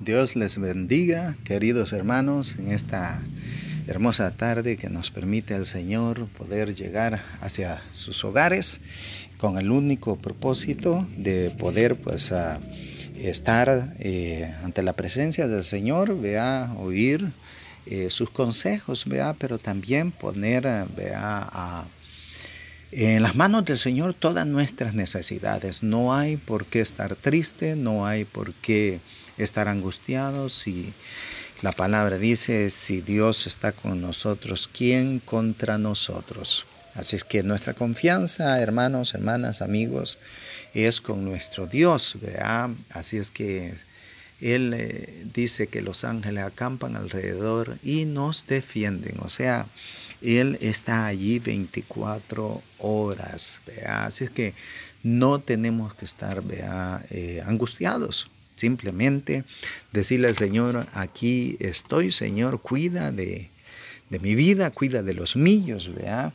Dios les bendiga, queridos hermanos, en esta hermosa tarde que nos permite el Señor poder llegar hacia sus hogares con el único propósito de poder pues estar eh, ante la presencia del Señor, vea, oír eh, sus consejos, vea, pero también poner, vea, en las manos del Señor todas nuestras necesidades. No hay por qué estar triste, no hay por qué estar angustiados. Si la palabra dice, si Dios está con nosotros, ¿quién contra nosotros? Así es que nuestra confianza, hermanos, hermanas, amigos, es con nuestro Dios, ¿verdad? Así es que Él eh, dice que los ángeles acampan alrededor y nos defienden, o sea, Él está allí 24 horas, ¿verdad? Así es que no tenemos que estar. Eh, angustiados, Simplemente decirle al Señor, aquí estoy, Señor, cuida de, mi vida, cuida de los míos, vea,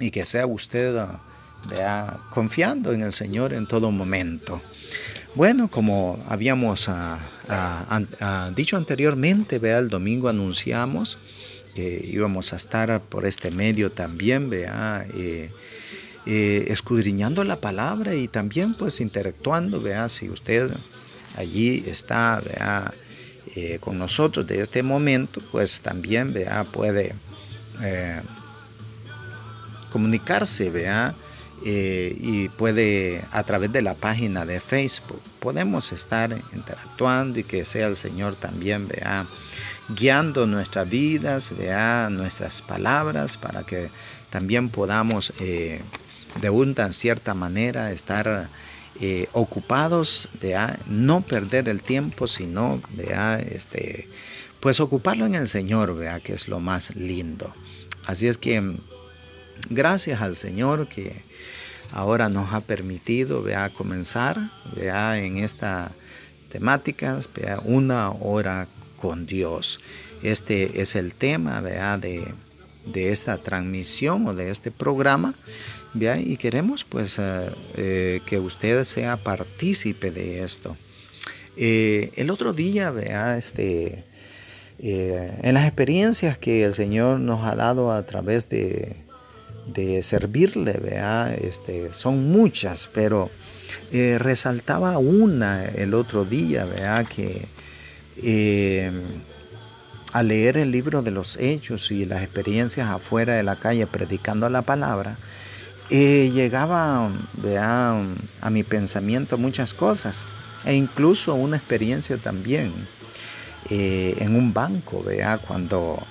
y que sea usted, vea, confiando en el Señor en todo momento. Bueno, como habíamos ah, ah, ah, dicho anteriormente, vea, el domingo anunciamos que íbamos a estar por este medio también, vea, eh, eh, escudriñando la palabra y también pues interactuando, vea, si usted allí está eh, con nosotros de este momento, pues también vea, puede eh, comunicarse vea, eh, y puede a través de la página de Facebook podemos estar interactuando y que sea el Señor también vea guiando nuestras vidas vea nuestras palabras para que también podamos de una cierta manera estar eh, ocupados, de no perder el tiempo, sino este, pues ocuparlo en el Señor, vea que es lo más lindo. Así es que gracias al Señor que ahora nos ha permitido vea, comenzar vea, en esta temática, vea, una hora con Dios. Este es el tema vea, de, de esta transmisión o de este programa y queremos pues eh, eh, que usted sea partícipe de esto. Eh, el otro día, vea, este, en las experiencias que el Señor nos ha dado a través de, de servirle, vea, este, son muchas, pero resaltaba una el otro día, vea, que al leer el libro de los hechos y las experiencias afuera de la calle predicando la palabra, eh, llegaba a mi pensamiento muchas cosas e incluso una experiencia también eh, en un banco, vea, cuando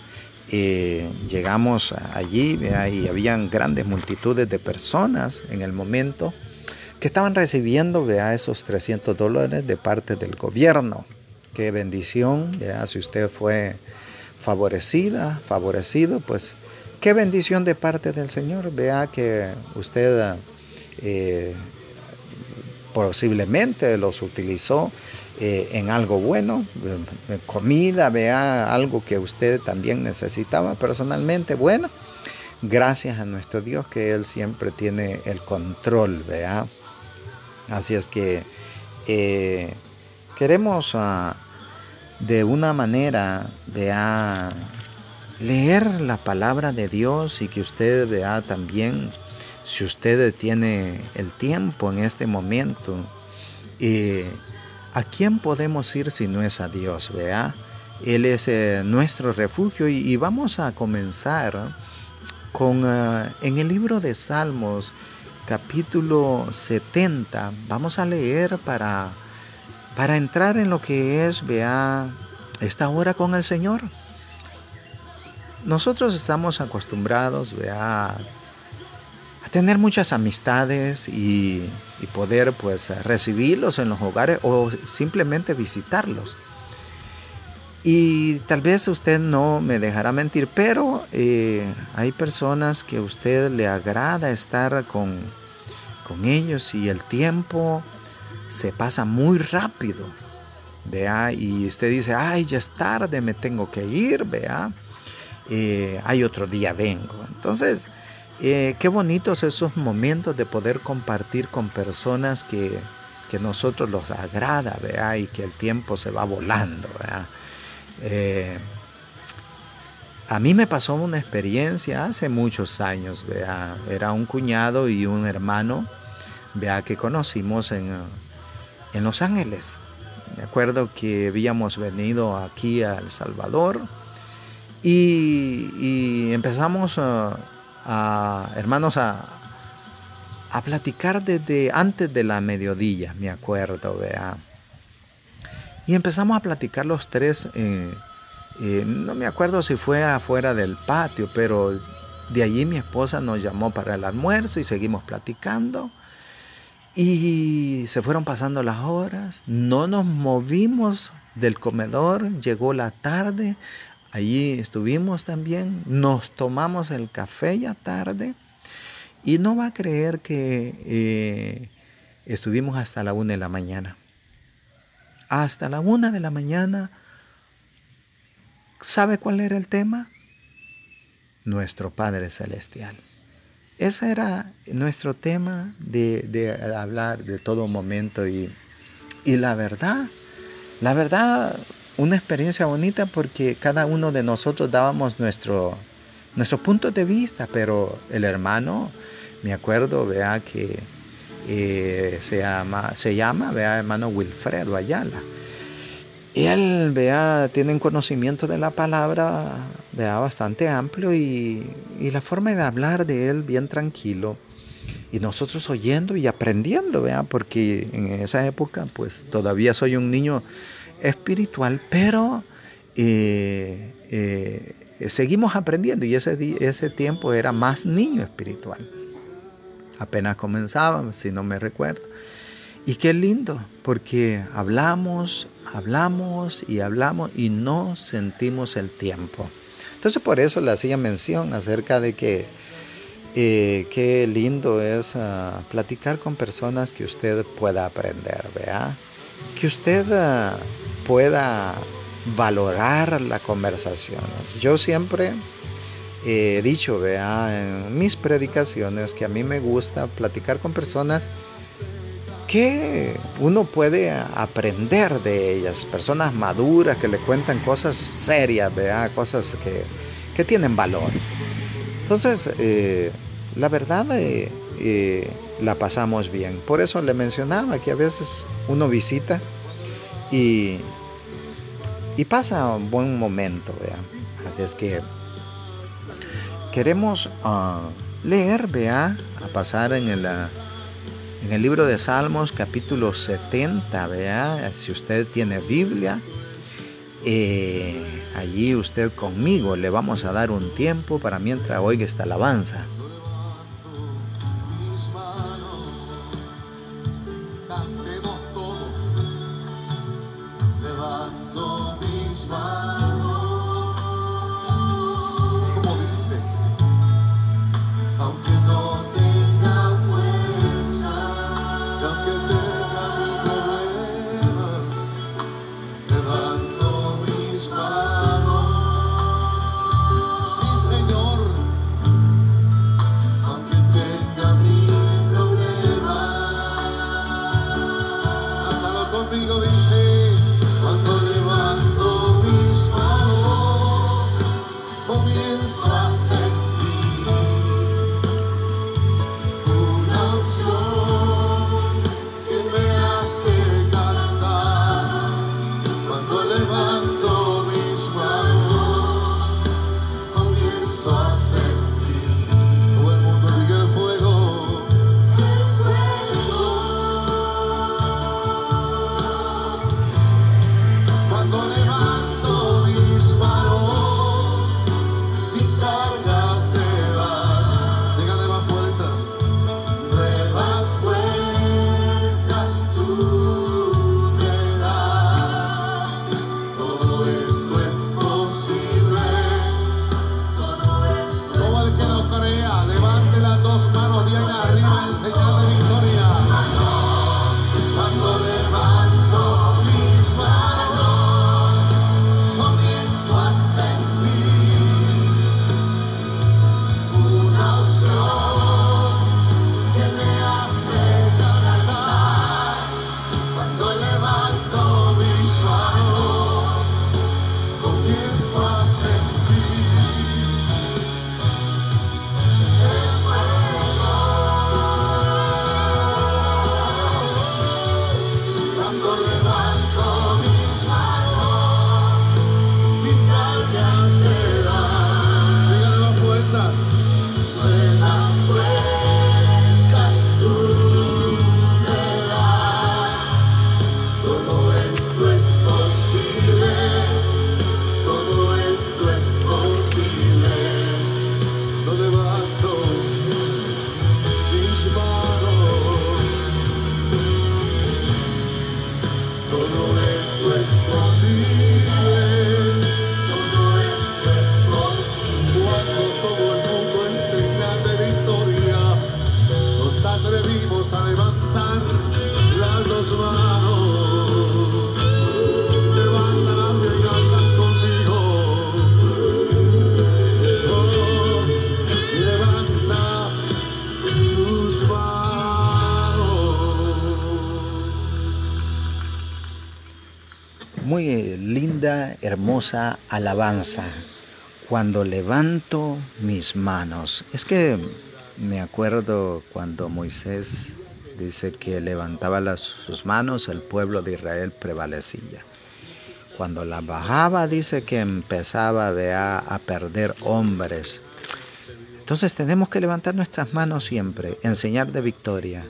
eh, llegamos allí vea, y habían grandes multitudes de personas en el momento que estaban recibiendo vea, esos 300 dólares de parte del gobierno. Qué bendición, vea, si usted fue favorecida, favorecido, pues Qué bendición de parte del Señor. Vea que usted eh, posiblemente los utilizó eh, en algo bueno, eh, comida, vea algo que usted también necesitaba personalmente. Bueno, gracias a nuestro Dios que Él siempre tiene el control, vea. Así es que queremos ah, de una manera, vea leer la palabra de Dios y que usted vea también, si usted tiene el tiempo en este momento, ¿a quién podemos ir si no es a Dios? Vea, Él es eh, nuestro refugio y, vamos a comenzar con eh, en el libro de Salmos capítulo 70 vamos a leer para para entrar en lo que es vea esta hora con el Señor nosotros estamos acostumbrados a, tener muchas amistades y, poder pues recibirlos en los hogares o simplemente visitarlos. Y tal vez usted no me dejará mentir, pero eh, hay personas que a usted le agrada estar con, con ellos y el tiempo se pasa muy rápido. Vea, y usted dice, ay, ya es tarde, me tengo que ir, vea. Eh, hay otro día vengo. Entonces, eh, qué bonitos esos momentos de poder compartir con personas que, que nosotros los agrada, ¿vea? y que el tiempo se va volando. Eh, a mí me pasó una experiencia hace muchos años, ¿vea? era un cuñado y un hermano ¿vea? que conocimos en, en Los Ángeles. Me acuerdo que habíamos venido aquí a El Salvador y, empezamos a, hermanos, a, a, platicar desde antes de la mediodía, me acuerdo, vea. Y empezamos a platicar los tres, eh, eh, no me acuerdo si fue afuera del patio, pero de allí mi esposa nos llamó para el almuerzo y seguimos platicando. Y se fueron pasando las horas, no nos movimos del comedor, llegó la tarde, allí estuvimos también, nos tomamos el café ya tarde y no va a creer que eh, estuvimos hasta la una de la mañana. Hasta la una de la mañana, ¿sabe cuál era el tema? Nuestro Padre Celestial. Ese era nuestro tema de, hablar de todo momento y, la verdad, la verdad, una experiencia bonita porque cada uno de nosotros dábamos nuestro, nuestro punto de vista, pero el hermano, me acuerdo, vea que eh, se llama, se llama, vea, hermano Wilfredo Ayala él, vea, tiene un conocimiento de la palabra, vea, bastante amplio y, la forma de hablar de él bien tranquilo. Y nosotros oyendo y aprendiendo, vea, porque en esa época, pues todavía soy un niño espiritual, pero eh, eh, seguimos aprendiendo y ese, ese tiempo era más niño espiritual. Apenas comenzaba, si no me recuerdo. Y qué lindo, porque hablamos, hablamos y hablamos y no sentimos el tiempo. Entonces por eso le hacía mención acerca de que eh, qué lindo es ah, platicar con personas que usted pueda aprender, ¿vea? Que usted ah, pueda valorar la conversación. Yo siempre he dicho, vea, en mis predicaciones que a mí me gusta platicar con personas que uno puede aprender de ellas, personas maduras que le cuentan cosas serias, ¿verdad? cosas que, tienen valor. Entonces, eh, la verdad eh, eh, la pasamos bien. Por eso le mencionaba que a veces uno visita y, y pasa un buen momento. ¿verdad? Así es que queremos ah, leer, vea, a pasar en el en el libro de Salmos capítulo 70, vea, si usted tiene Biblia, eh, allí usted conmigo le vamos a dar un tiempo para mientras oiga esta alabanza. Alabanza cuando levanto mis manos. Es que me acuerdo cuando Moisés dice que levantaba las, sus manos, el pueblo de Israel prevalecía. Cuando la bajaba dice que empezaba a perder hombres. Entonces tenemos que levantar nuestras manos siempre, enseñar de victoria,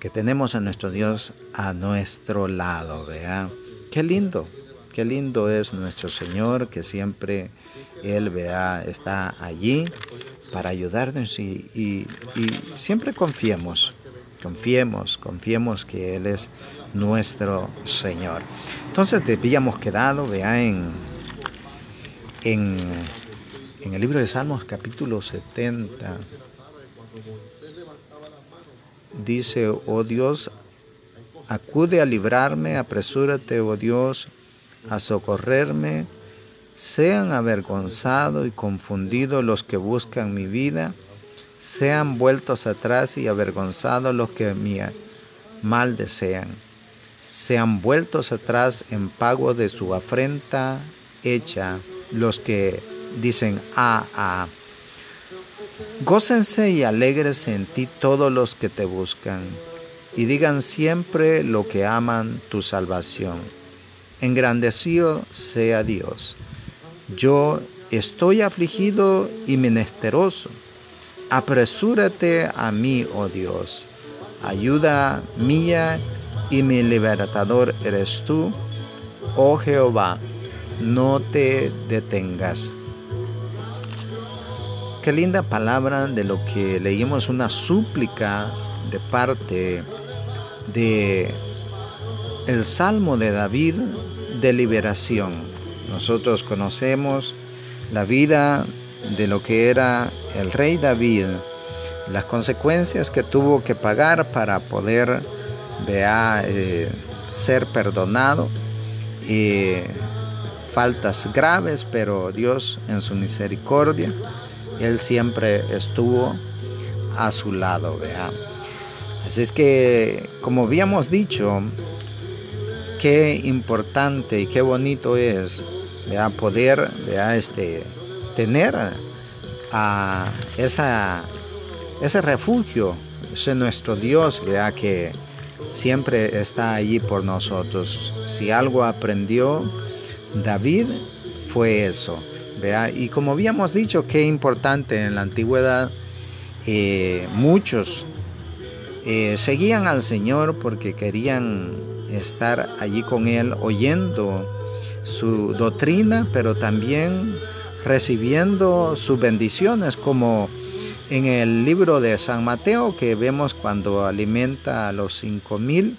que tenemos a nuestro Dios a nuestro lado. Vea, qué lindo, Qué lindo es nuestro Señor que siempre Él vea, está allí para ayudarnos y, siempre confiemos, confiemos, confiemos que Él es nuestro Señor. Entonces habíamos quedado, vea, en, en, en el libro de Salmos capítulo 70. Dice, oh Dios, acude a librarme, apresúrate, oh Dios, a socorrerme, sean avergonzados y confundidos los que buscan mi vida, sean vueltos atrás y avergonzados los que mi mal desean, sean vueltos atrás en pago de su afrenta hecha los que dicen, ah, ah. Gócense y alegres en ti todos los que te buscan, y digan siempre lo que aman tu salvación engrandecido sea Dios. Yo estoy afligido y menesteroso. Apresúrate a mí, oh Dios. Ayuda mía y mi libertador eres tú. Oh Jehová, no te detengas. Qué linda palabra de lo que leímos, una súplica de parte de el Salmo de David de liberación. Nosotros conocemos la vida de lo que era el rey David, las consecuencias que tuvo que pagar para poder eh, ser perdonado, y faltas graves, pero Dios en su misericordia, Él siempre estuvo a su lado. Así es que, como habíamos dicho, qué importante y qué bonito es poder este, tener a esa, ese refugio, ese nuestro Dios que siempre está allí por nosotros. Si algo aprendió David fue eso. Y como habíamos dicho, qué importante en la antigüedad, eh, muchos eh, seguían al Señor porque querían estar allí con Él oyendo su doctrina, pero también recibiendo sus bendiciones, como en el libro de San Mateo que vemos cuando alimenta a los cinco mil.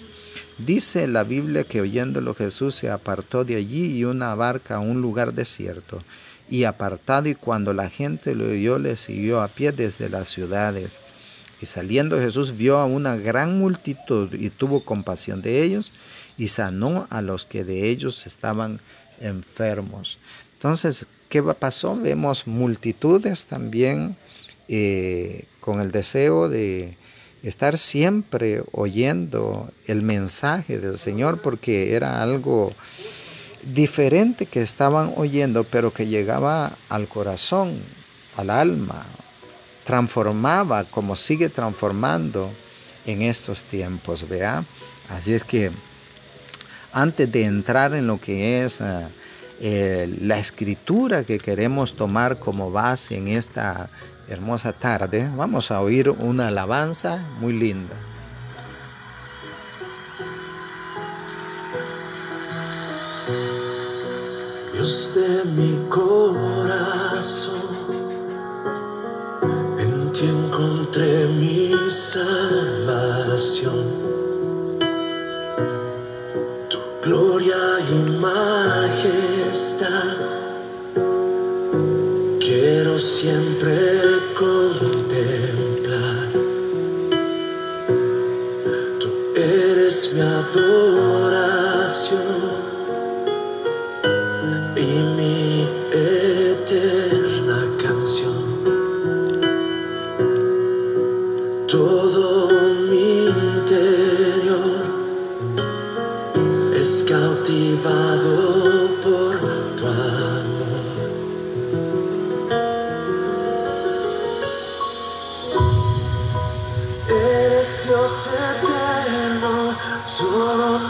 Dice la Biblia que oyéndolo Jesús se apartó de allí y una barca a un lugar desierto. Y apartado y cuando la gente lo oyó le siguió a pie desde las ciudades. Y saliendo Jesús vio a una gran multitud y tuvo compasión de ellos y sanó a los que de ellos estaban enfermos. Entonces, ¿qué pasó? Vemos multitudes también eh, con el deseo de estar siempre oyendo el mensaje del Señor porque era algo diferente que estaban oyendo, pero que llegaba al corazón, al alma, transformaba como sigue transformando en estos tiempos, vea. Así es que antes de entrar en lo que es eh, la escritura que queremos tomar como base en esta hermosa tarde, vamos a oír una alabanza muy linda. Dios de mi corazón, ti encontré mi salvación gloria gloria y majestad. Quiero siempre contemplar. Tú eres mi adoración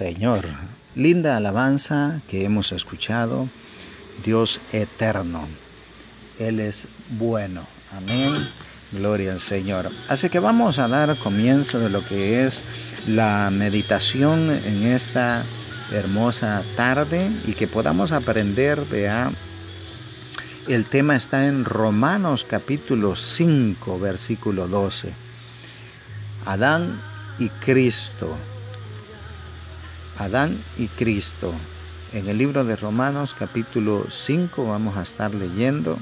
Señor. Linda alabanza que hemos escuchado. Dios eterno. Él es bueno. Amén. Gloria al Señor. Así que vamos a dar comienzo de lo que es la meditación en esta hermosa tarde y que podamos aprender, vea, el tema está en Romanos capítulo 5, versículo 12. Adán y Cristo. Adán y Cristo. En el libro de Romanos capítulo 5 vamos a estar leyendo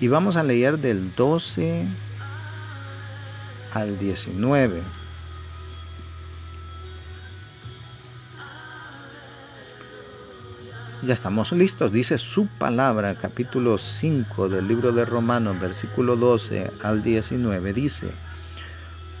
y vamos a leer del 12 al 19. Ya estamos listos, dice su palabra, capítulo 5 del libro de Romanos, versículo 12 al 19, dice,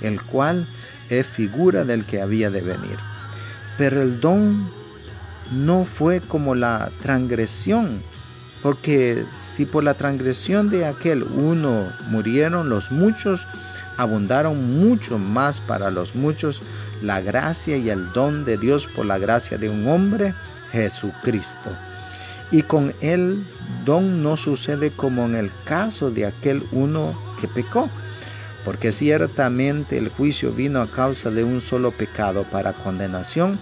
el cual es figura del que había de venir. Pero el don no fue como la transgresión, porque si por la transgresión de aquel uno murieron los muchos, abundaron mucho más para los muchos la gracia y el don de Dios por la gracia de un hombre, Jesucristo. Y con el don no sucede como en el caso de aquel uno que pecó, porque ciertamente el juicio vino a causa de un solo pecado para condenación,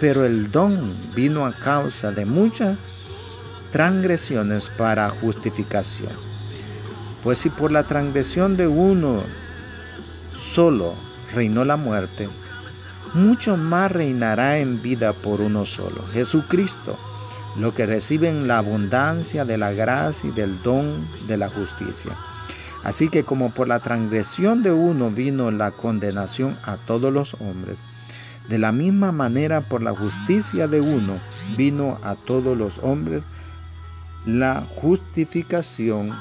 pero el don vino a causa de muchas transgresiones para justificación. Pues si por la transgresión de uno solo reinó la muerte, mucho más reinará en vida por uno solo, Jesucristo, lo que reciben la abundancia de la gracia y del don de la justicia. Así que como por la transgresión de uno vino la condenación a todos los hombres, de la misma manera por la justicia de uno vino a todos los hombres la justificación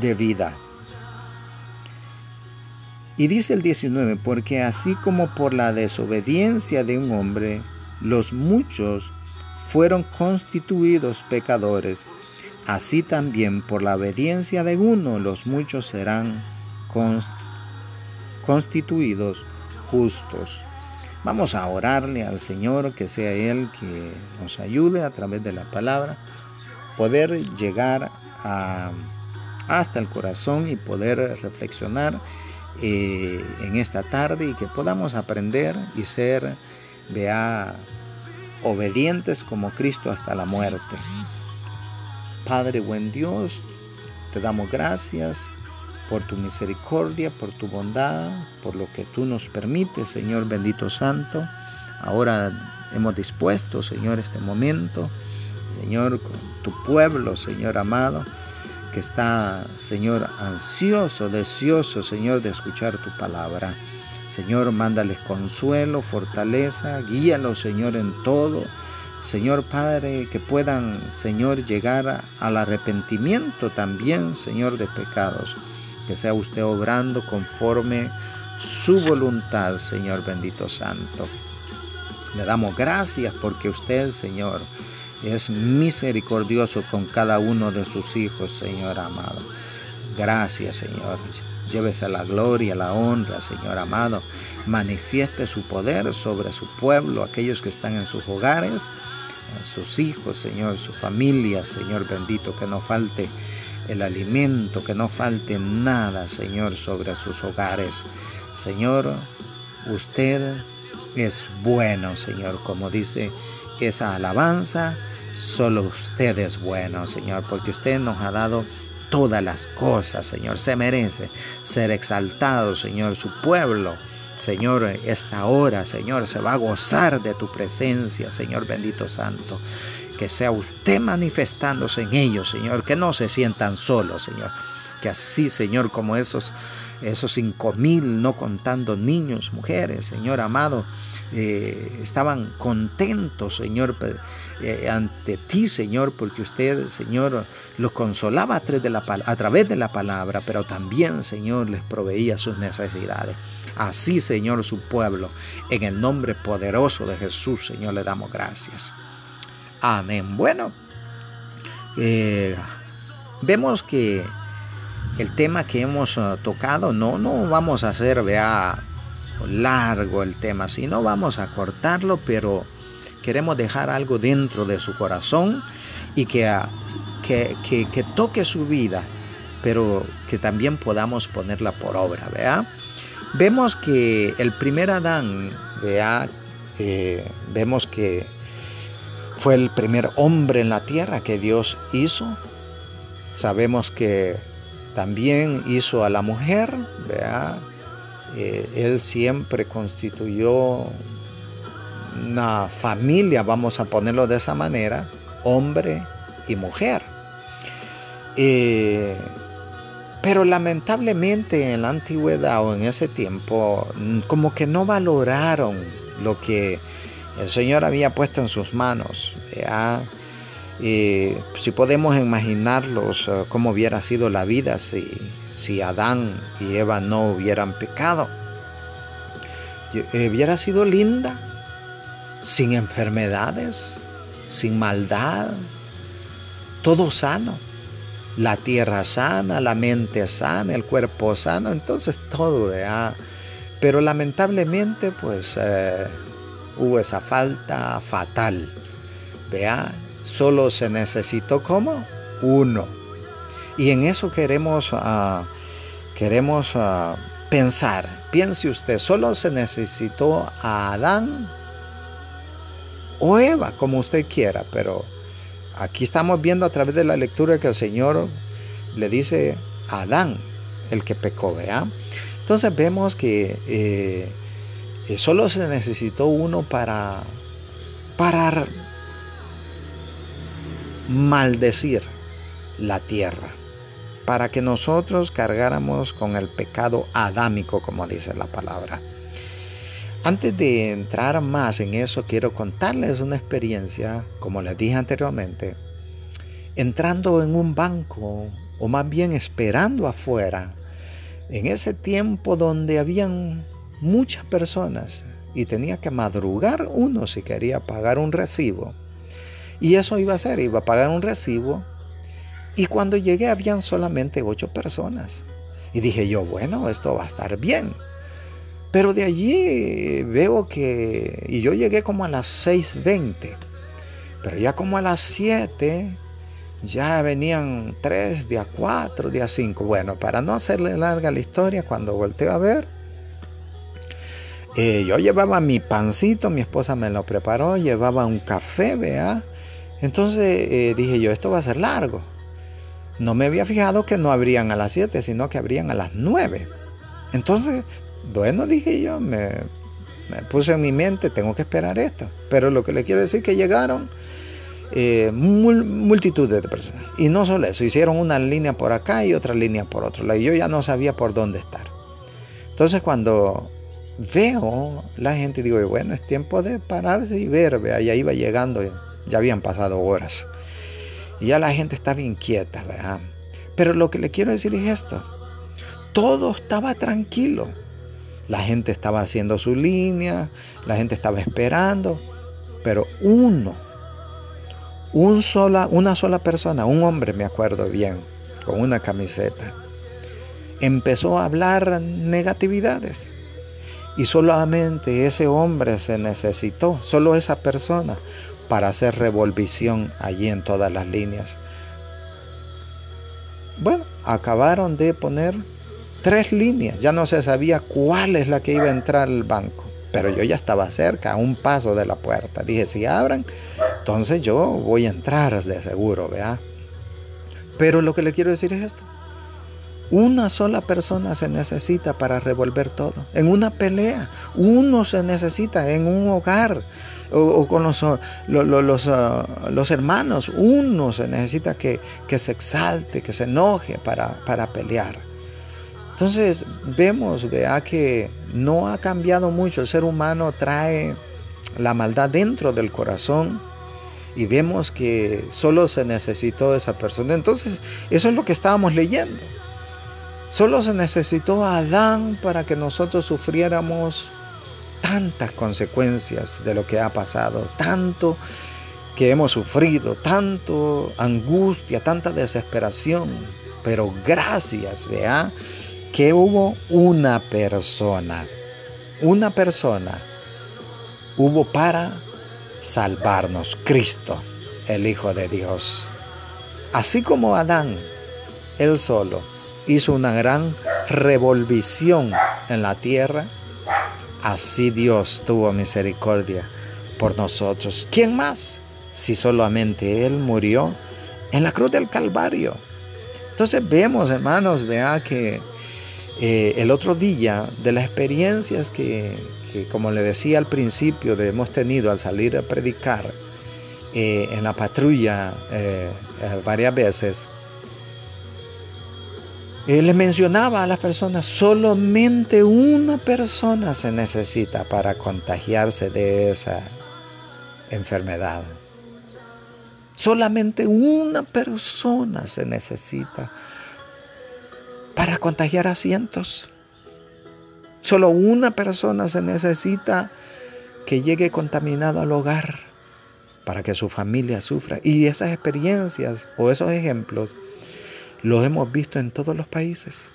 de vida. Y dice el 19, porque así como por la desobediencia de un hombre, los muchos fueron constituidos pecadores, así también por la obediencia de uno, los muchos serán constituidos justos. Vamos a orarle al Señor, que sea Él que nos ayude a través de la palabra, poder llegar hasta el corazón y poder reflexionar eh, en esta tarde y que podamos aprender y ser, obedientes como Cristo hasta la muerte. Padre buen Dios, te damos gracias por tu misericordia, por tu bondad, por lo que tú nos permites, Señor bendito Santo. Ahora hemos dispuesto, Señor, este momento, Señor, con tu pueblo, Señor amado que está, Señor, ansioso, deseoso, Señor, de escuchar tu palabra. Señor, mándales consuelo, fortaleza, guíalos, Señor, en todo. Señor Padre, que puedan, Señor, llegar al arrepentimiento también, Señor, de pecados. Que sea usted obrando conforme su voluntad, Señor bendito Santo. Le damos gracias porque usted, Señor, es misericordioso con cada uno de sus hijos, Señor amado. Gracias, Señor. Llévese la gloria, la honra, Señor amado. Manifieste su poder sobre su pueblo, aquellos que están en sus hogares, sus hijos, Señor, su familia, Señor bendito, que no falte el alimento, que no falte nada, Señor, sobre sus hogares. Señor, usted es bueno, Señor, como dice esa alabanza Solo usted es bueno, Señor, porque usted nos ha dado todas las cosas, Señor. Se merece ser exaltado, Señor. Su pueblo, Señor, esta hora, Señor, se va a gozar de tu presencia, Señor bendito santo. Que sea usted manifestándose en ellos, Señor. Que no se sientan solos, Señor. Que así, Señor, como esos esos cinco mil, no contando niños, mujeres, Señor amado, eh, estaban contentos, Señor, eh, ante ti, Señor, porque usted, Señor, los consolaba a través, de la, a través de la palabra, pero también, Señor, les proveía sus necesidades. Así, Señor, su pueblo, en el nombre poderoso de Jesús, Señor, le damos gracias. Amén. Bueno, eh, vemos que el tema que hemos uh, tocado, no, no vamos a hacer, vea, largo el tema, sino vamos a cortarlo, pero queremos dejar algo dentro de su corazón y que, uh, que, que, toque su vida, pero que también podamos ponerla por obra, vea. Vemos que el primer Adán, vea, eh, vemos que fue el primer hombre en la tierra que Dios hizo. Sabemos que también hizo a la mujer, vea, eh, él siempre constituyó una familia, vamos a ponerlo de esa manera, hombre y mujer. Eh, pero lamentablemente en la antigüedad o en ese tiempo, como que no valoraron lo que el Señor había puesto en sus manos. ¿Vea? si podemos imaginarlos uh, cómo hubiera sido la vida si, si Adán y Eva no hubieran pecado. Eh, hubiera sido linda, sin enfermedades, sin maldad, todo sano. La tierra sana, la mente sana, el cuerpo sano, entonces todo, ¿verdad? Pero lamentablemente, pues eh, hubo esa falta fatal. Solo se necesitó como uno. Y en eso queremos, ah, queremos ah, pensar. Piense usted, solo se necesitó a Adán o Eva, como usted quiera, pero aquí estamos viendo a través de la lectura que el Señor le dice a Adán, el que pecó, ¿vea? Entonces vemos que eh, eh, solo se necesitó uno para, para maldecir la tierra, para que nosotros cargáramos con el pecado adámico, como dice la palabra. Antes de entrar más en eso, quiero contarles una experiencia, como les dije anteriormente, entrando en un banco, o más bien esperando afuera, en ese tiempo donde habían muchas personas y tenía que madrugar uno si quería pagar un recibo. Y eso iba a ser, iba a pagar un recibo. Y cuando llegué habían solamente ocho personas. Y dije yo, bueno, esto va a estar bien. Pero de allí veo que, y yo llegué como a las 6.20, pero ya como a las 7 ya venían 3, día 4, día 5. Bueno, para no hacerle larga la historia, cuando volteo a ver, eh, yo llevaba mi pancito, mi esposa me lo preparó, llevaba un café, vea. Entonces eh, dije yo, esto va a ser largo. No me había fijado que no abrían a las 7, sino que abrían a las 9. Entonces bueno, dije yo, me, puse en mi mente, tengo que esperar esto. Pero lo que le quiero decir es que llegaron eh, multitudes de personas. Y no solo eso, hicieron una línea por acá y otra línea por otro lado. Y yo ya no sabía por dónde estar. Entonces cuando veo la gente, digo, bueno, es tiempo de pararse y ver. Vea, ya iba llegando, ya habían pasado horas. Y ya la gente estaba inquieta, ¿verdad? Pero lo que le quiero decir es esto. Todo estaba tranquilo. La gente estaba haciendo su línea, la gente estaba esperando, pero uno, un sola, una sola persona, un hombre me acuerdo bien, con una camiseta, empezó a hablar negatividades. Y solamente ese hombre se necesitó, solo esa persona, para hacer revolvisión allí en todas las líneas. Bueno, acabaron de poner tres líneas. Ya no se sabía cuál es la que iba a entrar al banco. Pero yo ya estaba cerca, a un paso de la puerta. Dije, si abran, entonces yo voy a entrar de seguro, ¿vea? Pero lo que le quiero decir es esto. Una sola persona se necesita para revolver todo. En una pelea, uno se necesita en un hogar o, con los, los, ah, los, hermanos, uno se necesita que, que, se exalte, que se enoje para, para pelear. Entonces vemos, vea que no ha cambiado mucho. El ser humano trae la maldad dentro del corazón y vemos que solo se necesitó esa persona. Entonces eso es lo que estábamos leyendo. Solo se necesitó a Adán para que nosotros sufriéramos tantas consecuencias de lo que ha pasado, tanto que hemos sufrido, tanto angustia, tanta desesperación. Pero gracias, vea, que hubo una persona, una persona hubo para salvarnos, Cristo, el Hijo de Dios. Así como Adán, él solo, hizo una gran revolvisión en la tierra, así Dios tuvo misericordia por nosotros. ¿Quién más? Si solamente Él murió en la cruz del Calvario. Entonces vemos, hermanos, vea que eh, el otro día, de las experiencias que, como le decía al principio, hemos tenido al salir a predicar eh, en la patrulla eh, varias veces, le mencionaba a las personas, solamente una persona se necesita para contagiarse de esa enfermedad. Solamente una persona se necesita para contagiar a cientos. Solo una persona se necesita que llegue contaminado al hogar para que su familia sufra. Y esas experiencias o esos ejemplos los hemos visto en todos los países.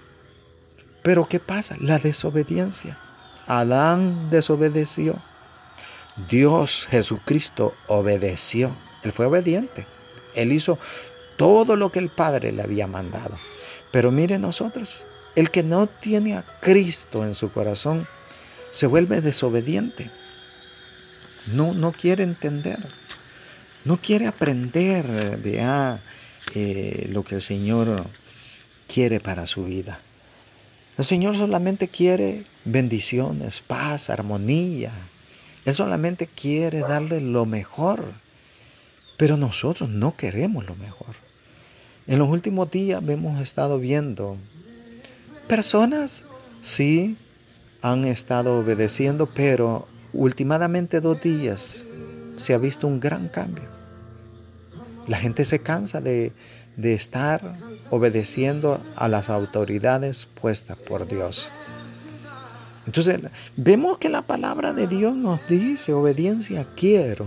Pero ¿qué pasa? La desobediencia. Adán desobedeció. Dios Jesucristo obedeció. Él fue obediente. Él hizo todo lo que el Padre le había mandado. Pero mire nosotros, el que no tiene a Cristo en su corazón se vuelve desobediente. No, no quiere entender. No quiere aprender vea, lo que el Señor quiere para su vida. El Señor solamente quiere bendiciones, paz, armonía. Él solamente quiere darle lo mejor. Pero nosotros no queremos lo mejor. En los últimos días hemos estado viendo personas, sí, han estado obedeciendo, pero últimamente dos días se ha visto un gran cambio. La gente se cansa de, de estar obedeciendo a las autoridades puestas por Dios. Entonces, vemos que la palabra de Dios nos dice, obediencia quiero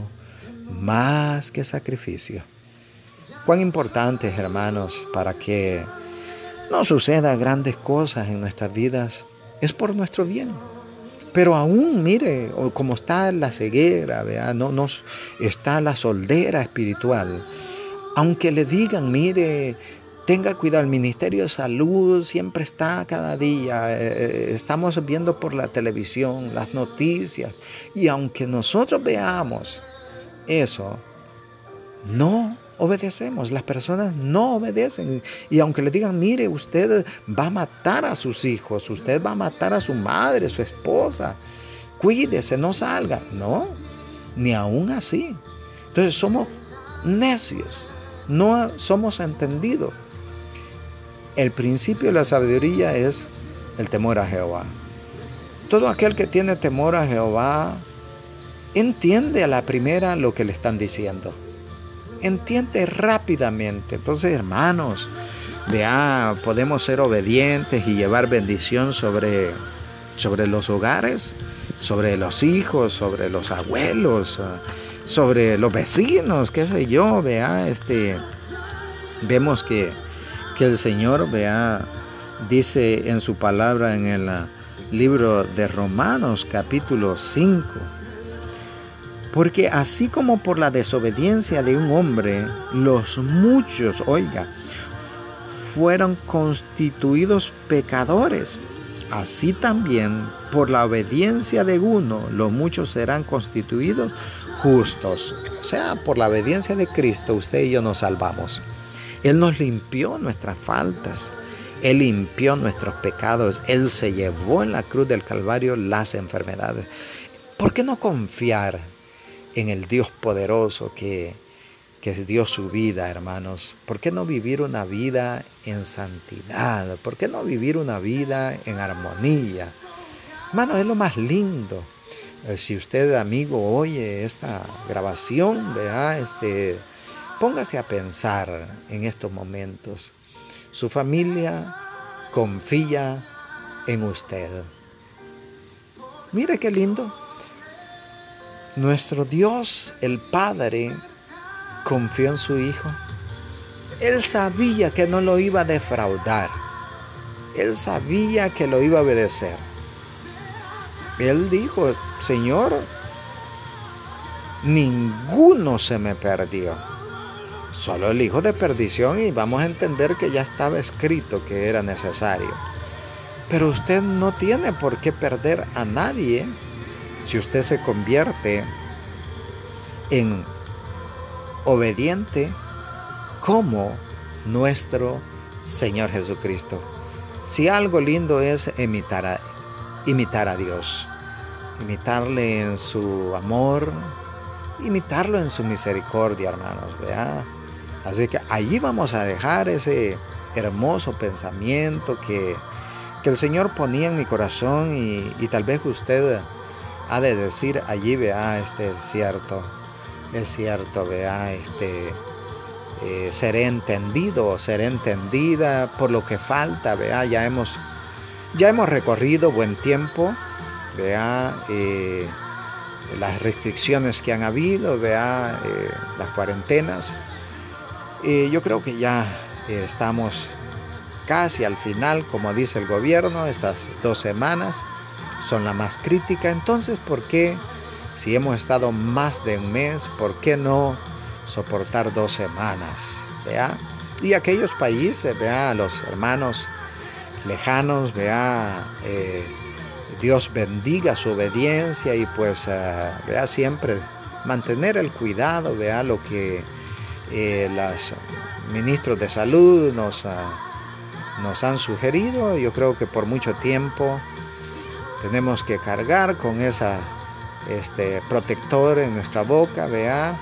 más que sacrificio. Cuán importante, hermanos, para que no suceda grandes cosas en nuestras vidas, es por nuestro bien. Pero aún, mire, como está la ceguera, no nos está la soldera espiritual. Aunque le digan, mire, tenga cuidado, el Ministerio de Salud siempre está cada día, eh, eh, estamos viendo por la televisión las noticias, y aunque nosotros veamos eso, no obedecemos, las personas no obedecen, y aunque le digan, mire, usted va a matar a sus hijos, usted va a matar a su madre, su esposa, cuídese, no salga, no, ni aún así. Entonces somos necios no somos entendidos. El principio de la sabiduría es el temor a Jehová. Todo aquel que tiene temor a Jehová entiende a la primera lo que le están diciendo. Entiende rápidamente. Entonces, hermanos, vea, podemos ser obedientes y llevar bendición sobre, sobre los hogares, sobre los hijos, sobre los abuelos sobre los vecinos, qué sé yo, vea, este, vemos que, que el Señor, vea, dice en su palabra en el ah, libro de Romanos capítulo 5, porque así como por la desobediencia de un hombre, los muchos, oiga, fueron constituidos pecadores, así también por la obediencia de uno, los muchos serán constituidos justos. O sea, por la obediencia de Cristo, usted y yo nos salvamos. Él nos limpió nuestras faltas. Él limpió nuestros pecados. Él se llevó en la cruz del Calvario las enfermedades. ¿Por qué no confiar en el Dios poderoso que, que dio su vida, hermanos? ¿Por qué no vivir una vida en santidad? ¿Por qué no vivir una vida en armonía? Hermanos, es lo más lindo. Eh, si usted, amigo, oye esta grabación, vea, este, póngase a pensar en estos momentos. Su familia confía en usted. Mire qué lindo. Nuestro Dios, el Padre, confió en su Hijo. Él sabía que no lo iba a defraudar. Él sabía que lo iba a obedecer. Él dijo, Señor, ninguno se me perdió. Solo el hijo de perdición y vamos a entender que ya estaba escrito que era necesario. Pero usted no tiene por qué perder a nadie si usted se convierte en obediente como nuestro Señor Jesucristo. Si algo lindo es imitar a, imitar a Dios imitarle en su amor, imitarlo en su misericordia, hermanos, ¿vea? Así que allí vamos a dejar ese hermoso pensamiento que, que el Señor ponía en mi corazón y, tal vez usted ha de decir allí, vea, este es cierto, es cierto, vea, este, eh, seré entendido, seré entendida por lo que falta, vea, ya hemos, ya hemos recorrido buen tiempo, vea eh, las restricciones que han habido, vea eh, las cuarentenas. Eh, yo creo que ya estamos casi al final, como dice el gobierno, estas dos semanas son la más crítica. Entonces, ¿por qué, si hemos estado más de un mes, por qué no soportar dos semanas, ¿vea? Y aquellos países, vea, los hermanos lejanos, vea, Dios bendiga su obediencia y pues eh, vea siempre mantener el cuidado, vea lo que eh, los ministros de salud nos, ah, nos han sugerido. Yo creo que por mucho tiempo tenemos que cargar con esa este, protector en nuestra boca, vea,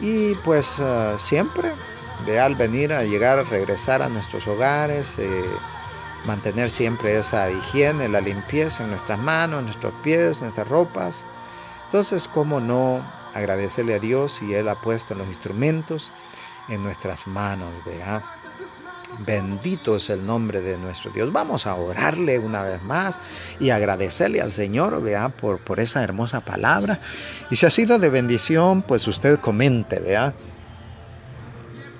y pues ah, siempre, vea, al venir a llegar, regresar a nuestros hogares, eh, mantener siempre esa higiene, la limpieza en nuestras manos, nuestros pies, nuestras ropas. Entonces, ¿cómo no agradecerle a Dios si Él ha puesto los instrumentos en nuestras manos? ¿vea? Bendito es el nombre de nuestro Dios. Vamos a orarle una vez más y agradecerle al Señor, vea, por, por esa hermosa palabra. Y si ha sido de bendición, pues usted comente, vea.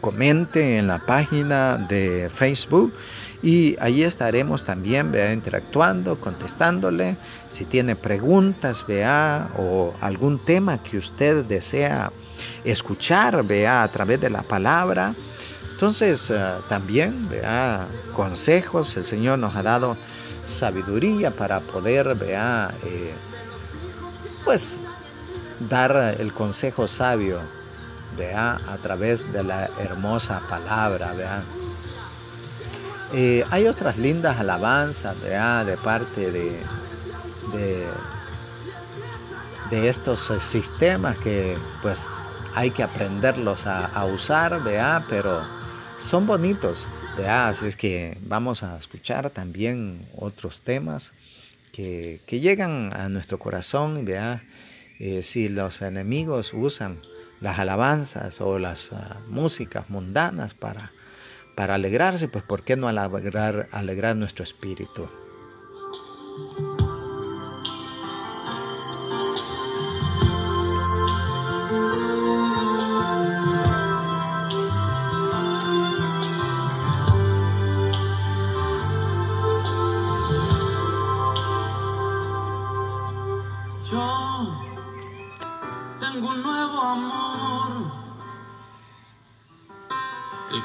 Comente en la página de Facebook y allí estaremos también, vea, interactuando, contestándole. Si tiene preguntas, vea, o algún tema que usted desea escuchar, vea, a través de la palabra. Entonces, uh, también, vea, consejos. El Señor nos ha dado sabiduría para poder, vea, eh, pues, dar el consejo sabio, vea, a través de la hermosa palabra, vea. Eh, hay otras lindas alabanzas ¿verdad? de parte de, de, estos sistemas que pues hay que aprenderlos a, usar, ¿verdad? pero son bonitos. ¿verdad? Así es que vamos a escuchar también otros temas que, llegan a nuestro corazón. Eh, si los enemigos usan las alabanzas o las uh, músicas mundanas para para alegrarse, pues ¿por qué no alegrar, alegrar nuestro espíritu?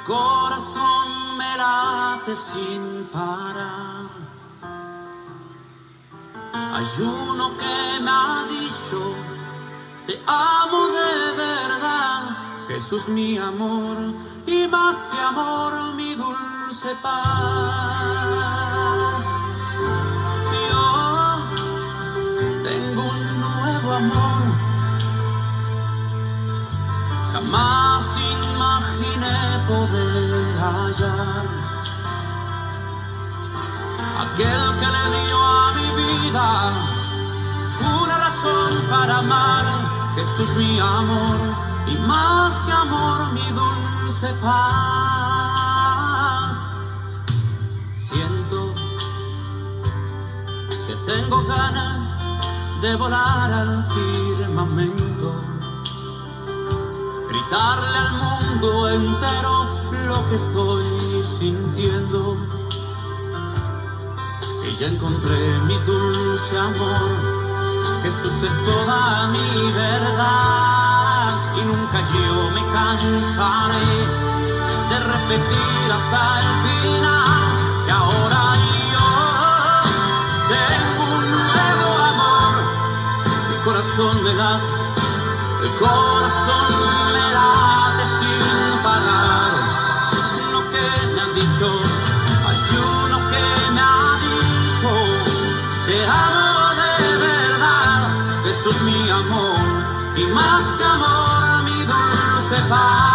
Corazón sin parar. Hay uno que me ha dicho, te amo de verdad. Jesús mi amor y más que amor mi dulce paz. Yo tengo un nuevo amor. Jamás imaginé poder hallar aquel que le dio a mi vida una razón para amar. Jesús mi amor y más que amor mi dulce paz. Siento que tengo ganas de volar al firmamento gritarle al mundo entero lo que estoy sintiendo. Que ya encontré mi dulce amor, Jesús es toda mi verdad y nunca yo me cansaré de repetir hasta el final que ahora yo tengo un nuevo amor, mi corazón me late el corazón me late sin parar. Lo que me han dicho, más que amor mi dulce paz.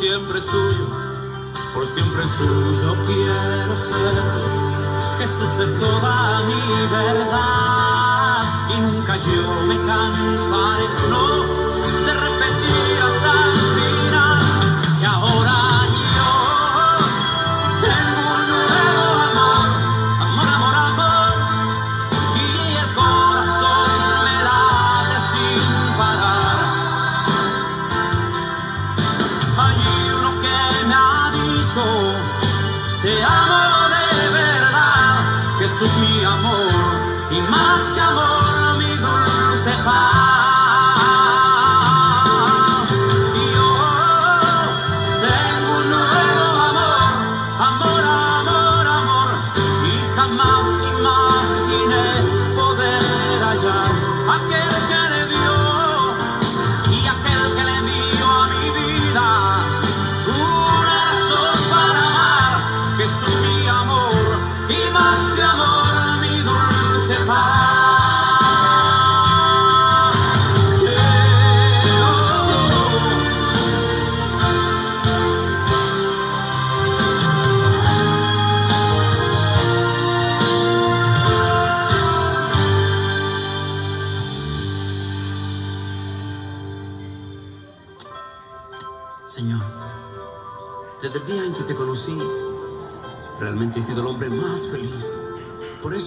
Siempre suyo, por siempre suyo quiero ser. Jesús es toda mi verdad y nunca yo me cansaré, no,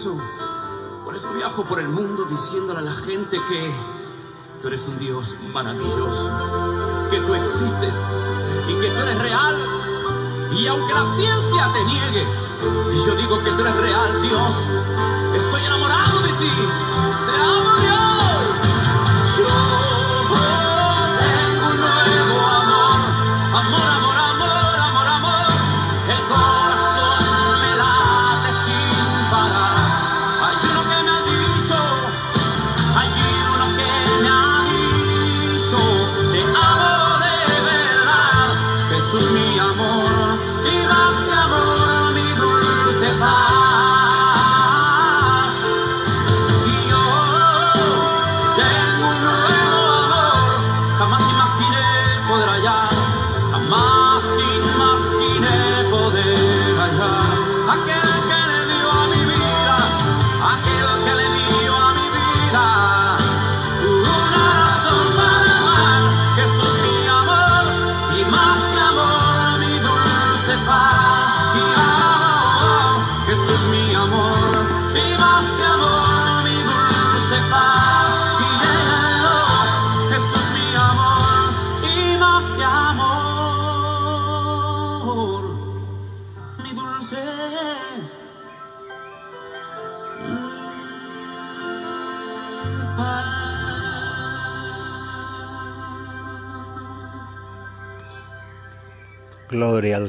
eso, por eso viajo por el mundo diciéndole a la gente que tú eres un Dios maravilloso, que tú existes y que tú eres real. Y aunque la ciencia te niegue, y yo digo que tú eres real, Dios, estoy enamorado de ti. Te amo,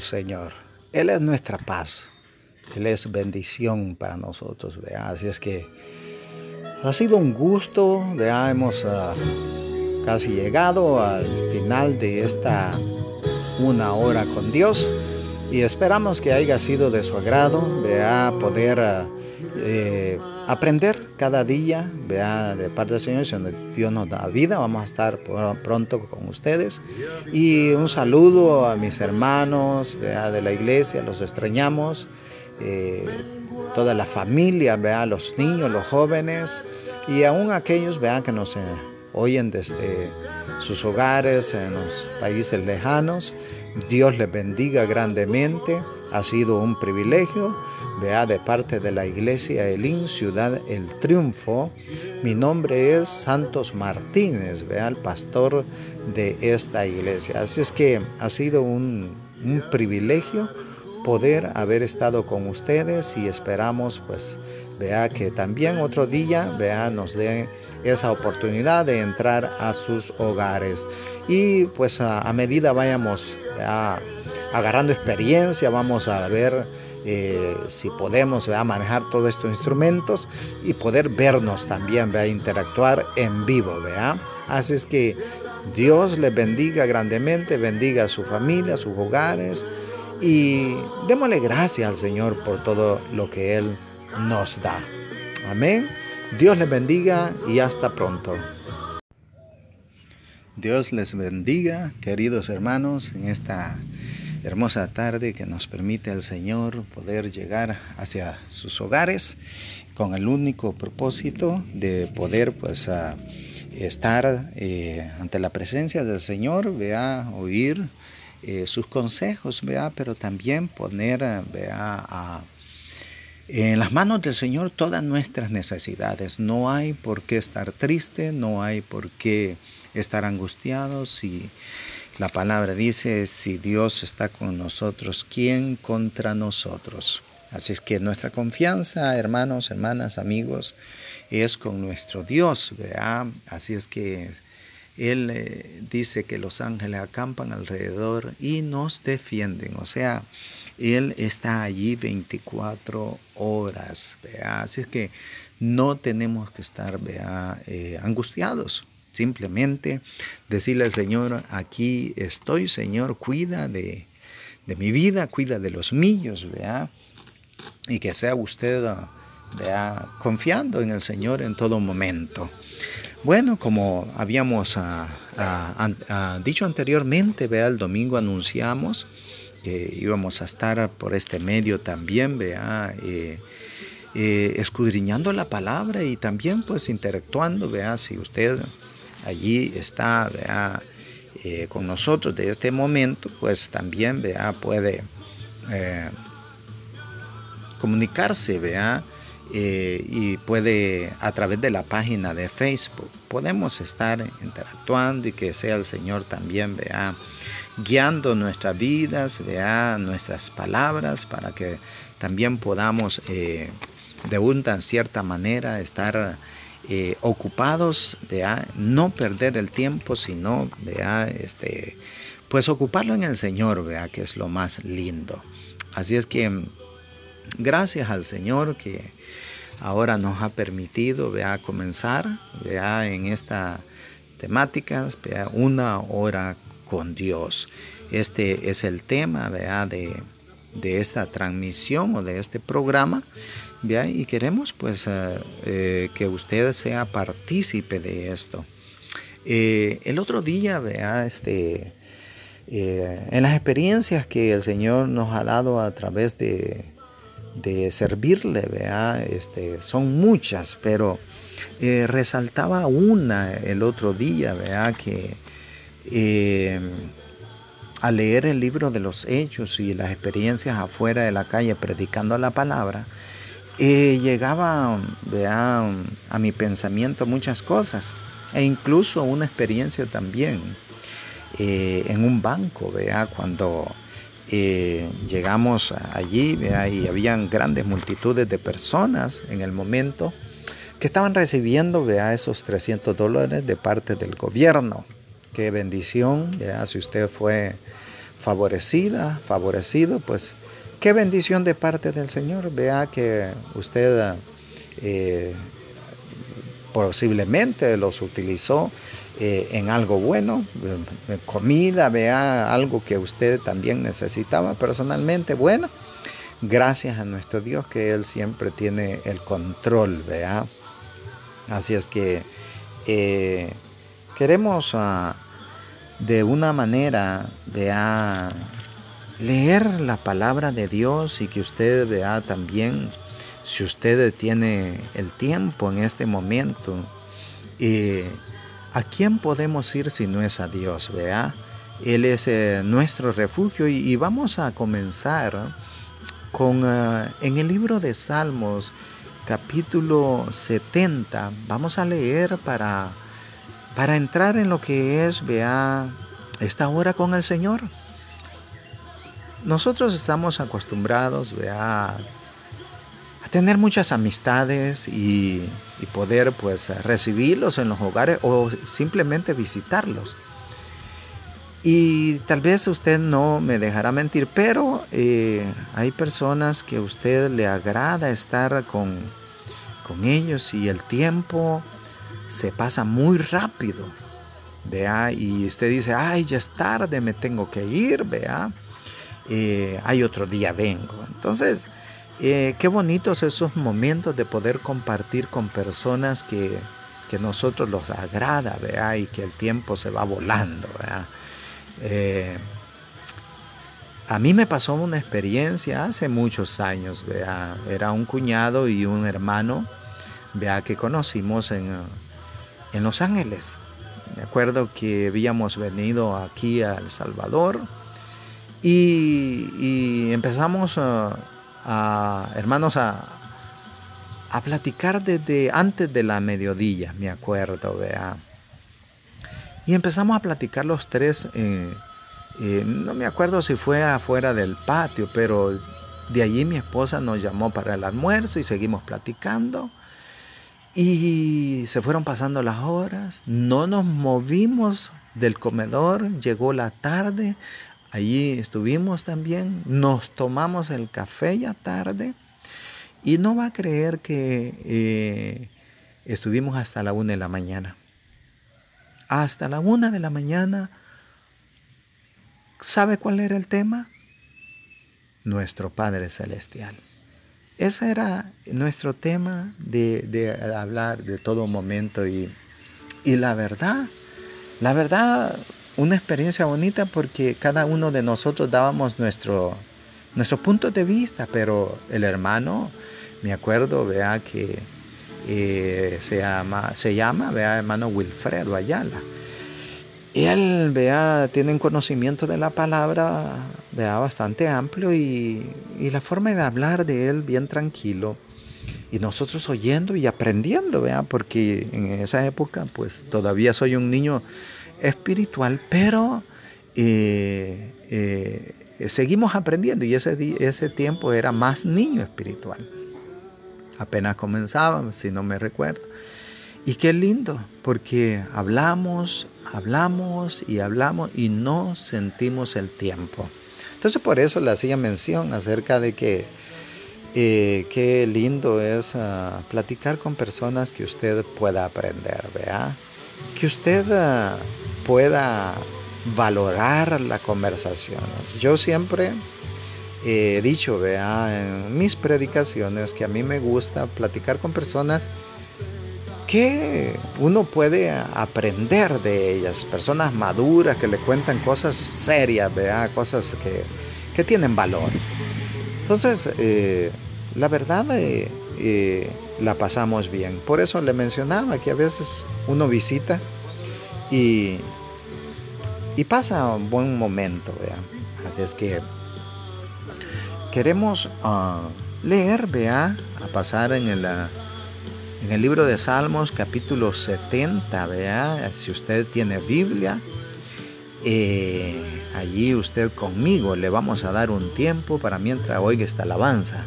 Señor. Él es nuestra paz. Él es bendición para nosotros. Así es que ha sido un gusto. ¿vea? Hemos ah, casi llegado al final de esta una hora con Dios. Y esperamos que haya sido de su agrado. Vea poder ah, eh, aprender cada día, vea, de parte del Señor, si Dios nos da vida, vamos a estar pronto con ustedes. Y un saludo a mis hermanos, vea, de la iglesia, los extrañamos, eh, toda la familia, vea, los niños, los jóvenes, y aún aquellos, vea, que nos eh, oyen desde sus hogares, en los países lejanos. Dios les bendiga grandemente, ha sido un privilegio vea de parte de la iglesia Elín Ciudad El Triunfo. Mi nombre es Santos Martínez, vea el pastor de esta iglesia. Así es que ha sido un, un privilegio poder haber estado con ustedes y esperamos pues vea que también otro día vea nos dé esa oportunidad de entrar a sus hogares y pues a, medida vayamos agarrando experiencia vamos a ver eh, si podemos manejar todos estos instrumentos y poder vernos también, ¿vea? interactuar en vivo. ¿vea? Así es que Dios le bendiga grandemente, bendiga a su familia, a sus hogares y démosle gracias al Señor por todo lo que Él nos da. Amén. Dios le bendiga y hasta pronto. Dios les bendiga, queridos hermanos, en esta hermosa tarde que nos permite el Señor poder llegar hacia sus hogares con el único propósito de poder pues estar eh, ante la presencia del Señor, vea, oír eh, sus consejos, vea, pero también poner, vea, en las manos del Señor todas nuestras necesidades. No hay por qué estar triste, no hay por qué estar angustiados. Si la palabra dice, si Dios está con nosotros, ¿quién contra nosotros? Así es que nuestra confianza, hermanos, hermanas, amigos, es con nuestro Dios. ¿vea? Así es que Él eh, dice que los ángeles acampan alrededor y nos defienden. O sea, Él está allí 24 horas. ¿vea? Así es que no tenemos que estar ¿vea? Eh, angustiados. Simplemente decirle al Señor, aquí estoy, Señor, cuida de, mi vida, cuida de los míos, ¿vea? Y que sea usted, vea, confiando en el Señor en todo momento. Bueno, como habíamos ah, ah, ah, dicho anteriormente, vea, el domingo anunciamos que íbamos a estar por este medio también, vea, eh, eh, escudriñando la palabra y también pues interactuando, vea, si usted allí está eh, con nosotros de este momento, pues también vea, puede eh, comunicarse vea, eh, y puede a través de la página de Facebook podemos estar interactuando y que sea el Señor también vea guiando nuestras vidas vea nuestras palabras para que también podamos de una cierta manera estar eh, ocupados, de no perder el tiempo, sino de este, pues ocuparlo en el Señor, vea que es lo más lindo. Así es que gracias al Señor que ahora nos ha permitido vea, comenzar vea, en esta temática, vea, una hora con Dios. Este es el tema de, de esta transmisión o de este programa y queremos pues eh, eh, que usted sea partícipe de esto. Eh, el otro día, este, en las experiencias que el Señor nos ha dado a través de, de servirle, este, son muchas, pero resaltaba una el otro día, vea, que al leer el libro de los hechos y las experiencias afuera de la calle predicando la palabra, y llegaba a mi pensamiento muchas cosas e incluso una experiencia también eh, en un banco, vea, cuando eh, llegamos allí vea, y habían grandes multitudes de personas en el momento que estaban recibiendo vea, esos 300 dólares de parte del gobierno. Qué bendición, vea, si usted fue favorecida, favorecido, pues Qué bendición de parte del Señor. Vea que usted eh, posiblemente los utilizó eh, en algo bueno, eh, comida, vea algo que usted también necesitaba personalmente. Bueno, gracias a nuestro Dios que Él siempre tiene el control, vea. Así es que queremos ah, de una manera, vea, leer la palabra de Dios y que usted vea también, si usted tiene el tiempo en este momento, eh, ¿a quién podemos ir si no es a Dios? Vea, Él es eh, nuestro refugio y, vamos a comenzar con eh, en el libro de Salmos capítulo 70 vamos a leer para para entrar en lo que es vea esta hora con el Señor nosotros estamos acostumbrados a, tener muchas amistades y, poder pues recibirlos en los hogares o simplemente visitarlos. Y tal vez usted no me dejará mentir, pero eh, hay personas que a usted le agrada estar con, con ellos y el tiempo se pasa muy rápido. Vea, y usted dice, ay, ya es tarde, me tengo que ir, vea. Eh, hay otro día vengo. Entonces, eh, qué bonitos esos momentos de poder compartir con personas que, que nosotros los agrada, ¿vea? y que el tiempo se va volando. Eh, a mí me pasó una experiencia hace muchos años, ¿vea? era un cuñado y un hermano ¿vea? que conocimos en, en Los Ángeles. Me acuerdo que habíamos venido aquí a El Salvador y, empezamos a, hermanos, a, a, platicar desde antes de la mediodía, me acuerdo, vea. Y empezamos a platicar los tres, eh, eh, no me acuerdo si fue afuera del patio, pero de allí mi esposa nos llamó para el almuerzo y seguimos platicando. Y se fueron pasando las horas, no nos movimos del comedor, llegó la tarde, Allí estuvimos también, nos tomamos el café ya tarde y no va a creer que eh, estuvimos hasta la una de la mañana. Hasta la una de la mañana, ¿sabe cuál era el tema? Nuestro Padre Celestial. Ese era nuestro tema de, hablar de todo momento y, la verdad, la verdad una experiencia bonita porque cada uno de nosotros dábamos nuestro, nuestro punto de vista, pero el hermano, me acuerdo, vea que eh, se llama, se llama, vea, hermano Wilfredo Ayala. Él, vea, tiene conocimiento de la palabra, vea, bastante amplio y, y la forma de hablar de él bien tranquilo. Y nosotros oyendo y aprendiendo, vea, porque en esa época, pues todavía soy un niño espiritual, pero eh, eh, seguimos aprendiendo y ese, ese tiempo era más niño espiritual. Apenas comenzaba, si no me recuerdo. Y qué lindo, porque hablamos, hablamos y hablamos y no sentimos el tiempo. Entonces por eso le hacía mención acerca de que eh, qué lindo es ah, platicar con personas que usted pueda aprender, ¿vea? Que usted ah, pueda valorar la conversación. Yo siempre he dicho, vea, en mis predicaciones que a mí me gusta platicar con personas que uno puede aprender de ellas, personas maduras que le cuentan cosas serias, vea, cosas que, que tienen valor. Entonces, eh, la verdad eh, eh, la pasamos bien. Por eso le mencionaba que a veces uno visita y, y pasa un buen momento, vea. Así es que queremos ah, leer, vea, a pasar en el, ah, en el libro de Salmos capítulo 70, vea, si usted tiene Biblia, eh, allí usted conmigo le vamos a dar un tiempo para mientras oiga esta alabanza.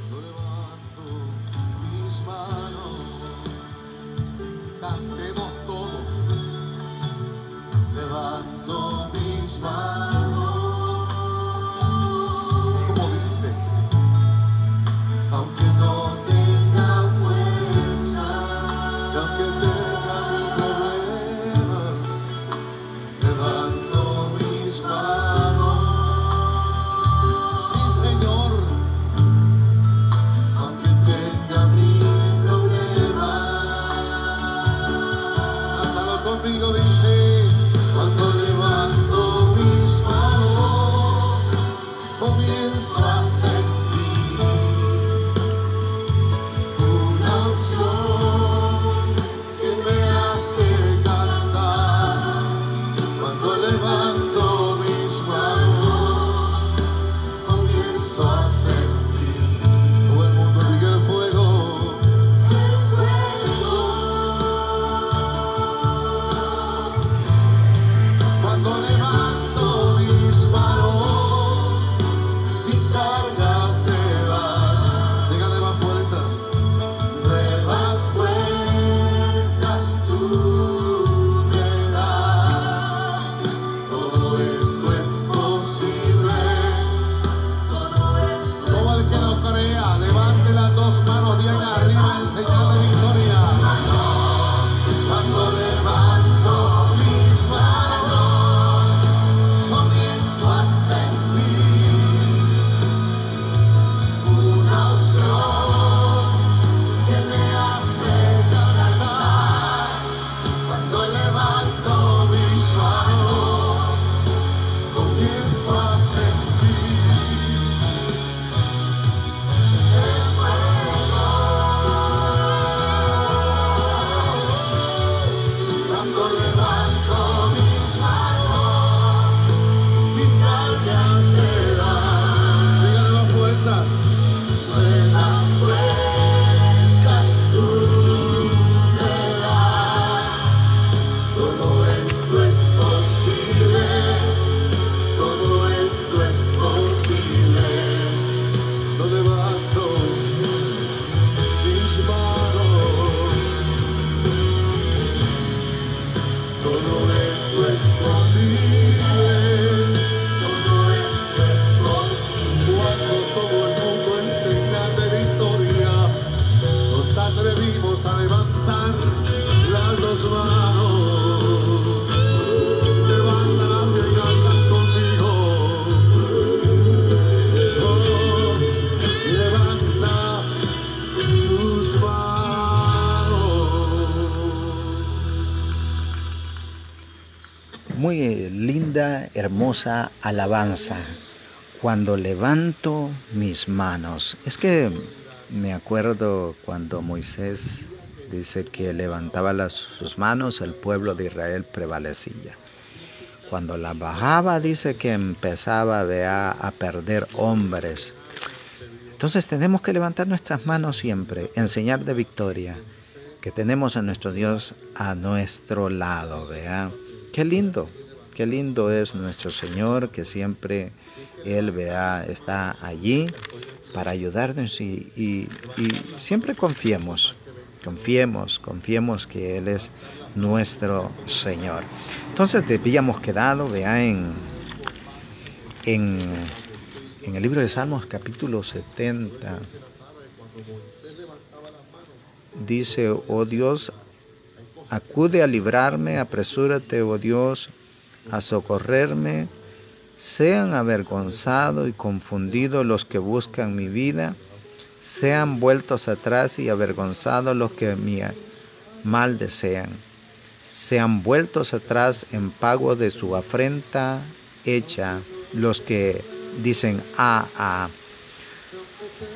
Alabanza cuando levanto mis manos. Es que me acuerdo cuando Moisés dice que levantaba las, sus manos, el pueblo de Israel prevalecía. Cuando la bajaba, dice que empezaba a, a perder hombres. Entonces tenemos que levantar nuestras manos siempre, enseñar de victoria, que tenemos a nuestro Dios a nuestro lado, vea. Qué lindo, Qué lindo es nuestro Señor que siempre Él vea, está allí para ayudarnos y, siempre confiemos, confiemos, confiemos que Él es nuestro Señor. Entonces te habíamos quedado, vea, en, en, en el libro de Salmos capítulo 70. Dice, oh Dios, acude a librarme, apresúrate, oh Dios, a socorrerme, sean avergonzados y confundidos los que buscan mi vida, sean vueltos atrás y avergonzados los que mi mal desean, sean vueltos atrás en pago de su afrenta hecha los que dicen, ah, ah.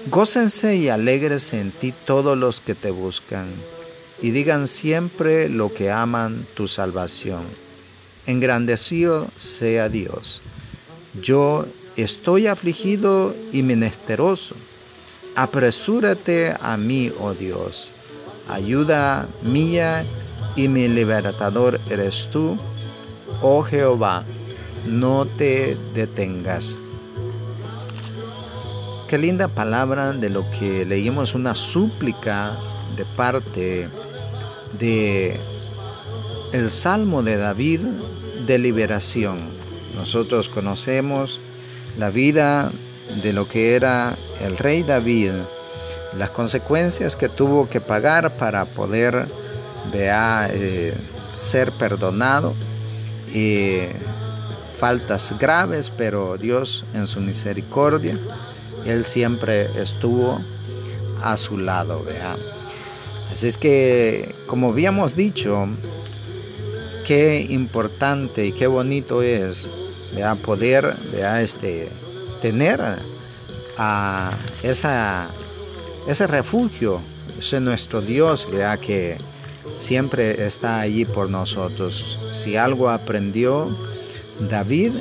Gócense y alegres en ti todos los que te buscan, y digan siempre lo que aman tu salvación engrandecido sea Dios. Yo estoy afligido y menesteroso. Apresúrate a mí, oh Dios. Ayuda mía y mi libertador eres tú. Oh Jehová, no te detengas. Qué linda palabra de lo que leímos, una súplica de parte de el Salmo de David de liberación. Nosotros conocemos la vida de lo que era el rey David, las consecuencias que tuvo que pagar para poder eh, ser perdonado, y faltas graves, pero Dios en su misericordia, Él siempre estuvo a su lado. Vea. Así es que, como habíamos dicho, qué importante y qué bonito es poder este, tener a esa, ese refugio, ese nuestro Dios que siempre está allí por nosotros. Si algo aprendió David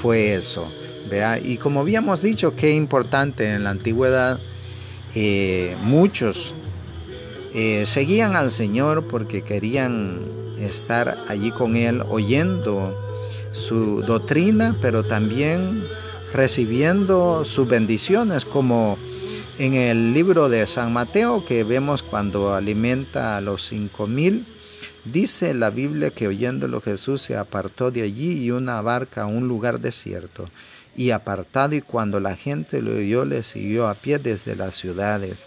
fue eso. Y como habíamos dicho, qué importante en la antigüedad, eh, muchos eh, seguían al Señor porque querían estar allí con Él oyendo su doctrina, pero también recibiendo sus bendiciones, como en el libro de San Mateo que vemos cuando alimenta a los cinco mil. Dice la Biblia que oyéndolo Jesús se apartó de allí y una barca a un lugar desierto. Y apartado y cuando la gente lo oyó le siguió a pie desde las ciudades.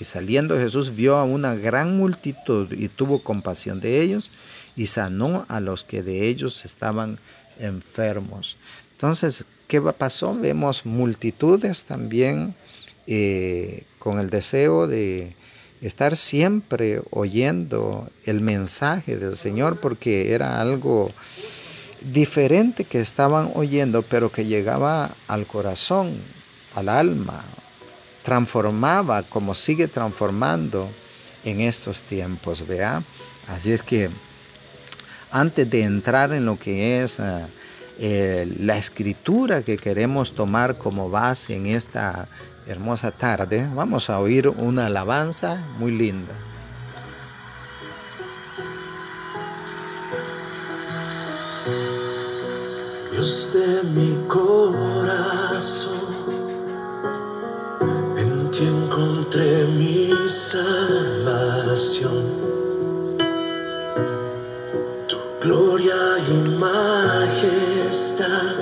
Y saliendo Jesús vio a una gran multitud y tuvo compasión de ellos y sanó a los que de ellos estaban enfermos. Entonces, ¿qué pasó? Vemos multitudes también eh, con el deseo de estar siempre oyendo el mensaje del Señor porque era algo diferente que estaban oyendo, pero que llegaba al corazón, al alma, transformaba como sigue transformando en estos tiempos, vea. Así es que antes de entrar en lo que es eh, eh, la escritura que queremos tomar como base en esta hermosa tarde, vamos a oír una alabanza muy linda. Dios de mi corazón, ti encontré mi salvación. Tu gloria y majestad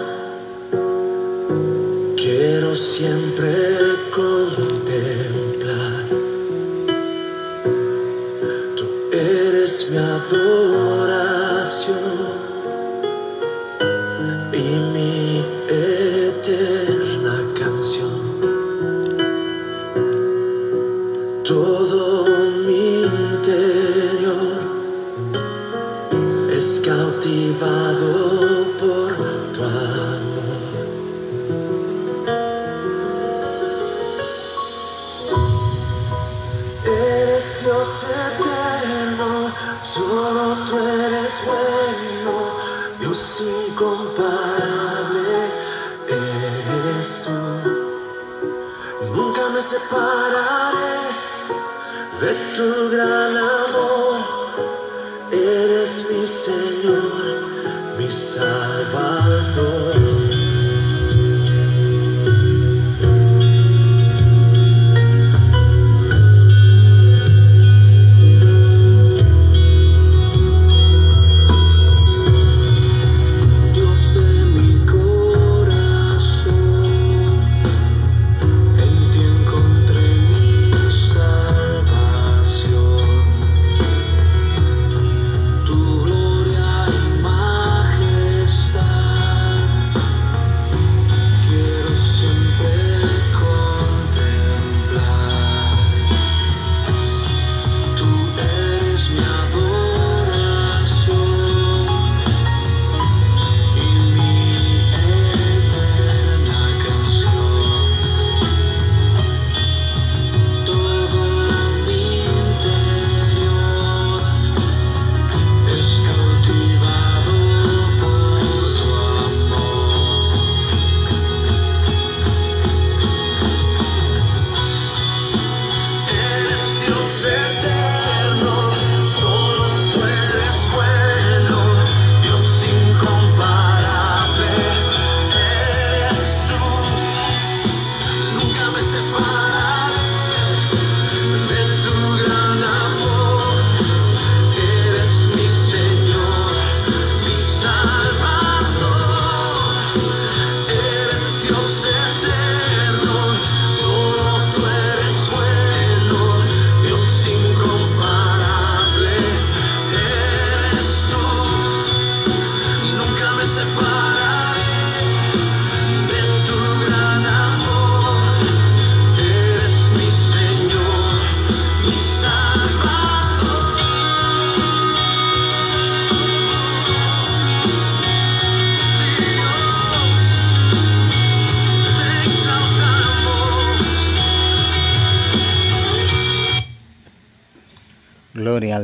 quiero siempre contemplar. Tú eres mi adoración. Separaré de tu gran amor. Eres mi Señor, mi Salvador.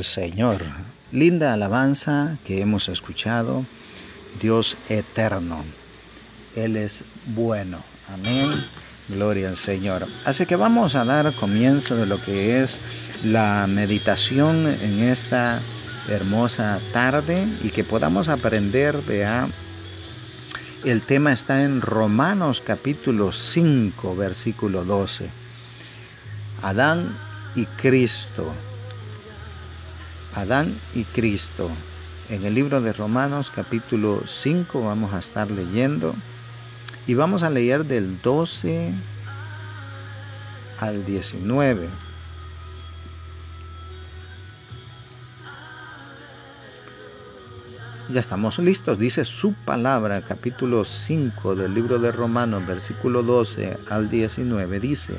Señor. Linda alabanza que hemos escuchado. Dios eterno. Él es bueno. Amén. Gloria al Señor. Así que vamos a dar comienzo de lo que es la meditación en esta hermosa tarde y que podamos aprender, vea, el tema está en Romanos capítulo 5, versículo 12. Adán y Cristo Adán y Cristo. En el libro de Romanos capítulo 5 vamos a estar leyendo y vamos a leer del 12 al 19. Ya estamos listos, dice su palabra, capítulo 5 del libro de Romanos, versículo 12 al 19, dice,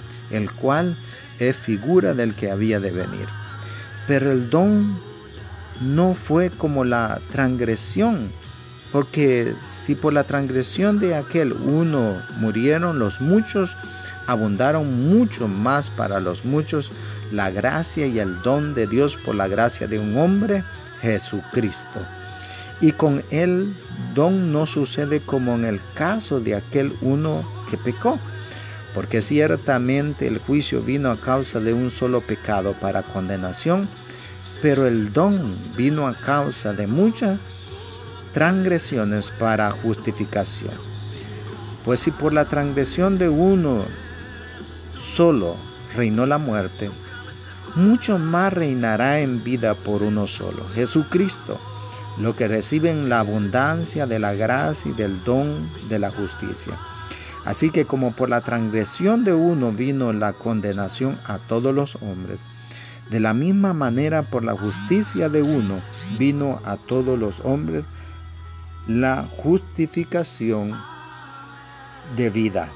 el cual es figura del que había de venir. Pero el don no fue como la transgresión, porque si por la transgresión de aquel uno murieron los muchos, abundaron mucho más para los muchos la gracia y el don de Dios por la gracia de un hombre, Jesucristo. Y con el don no sucede como en el caso de aquel uno que pecó, porque ciertamente el juicio vino a causa de un solo pecado para condenación, pero el don vino a causa de muchas transgresiones para justificación. Pues si por la transgresión de uno solo reinó la muerte, mucho más reinará en vida por uno solo, Jesucristo, lo que reciben la abundancia de la gracia y del don de la justicia. Así que como por la transgresión de uno vino la condenación a todos los hombres, de la misma manera por la justicia de uno vino a todos los hombres la justificación de vida.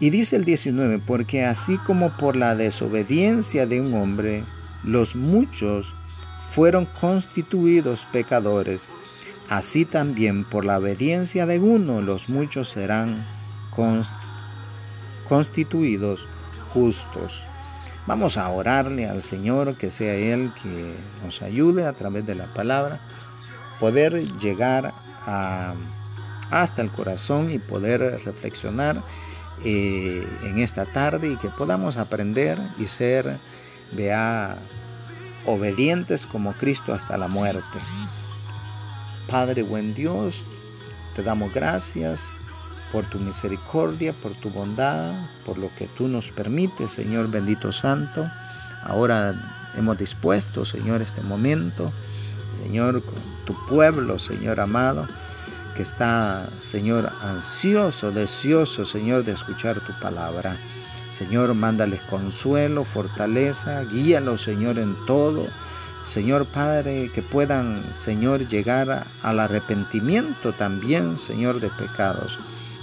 Y dice el 19, porque así como por la desobediencia de un hombre, los muchos fueron constituidos pecadores, así también por la obediencia de uno, los muchos serán constituidos justos. Vamos a orarle al Señor, que sea Él que nos ayude a través de la palabra, poder llegar hasta el corazón y poder reflexionar eh, en esta tarde y que podamos aprender y ser, vea, obedientes como Cristo hasta la muerte. Padre buen Dios, te damos gracias por tu misericordia, por tu bondad, por lo que tú nos permites, Señor bendito Santo. Ahora hemos dispuesto, Señor, este momento, Señor, con tu pueblo, Señor amado que está, Señor, ansioso, deseoso, Señor, de escuchar tu palabra. Señor, mándales consuelo, fortaleza, guíalos, Señor, en todo. Señor Padre, que puedan, Señor, llegar al arrepentimiento también, Señor, de pecados.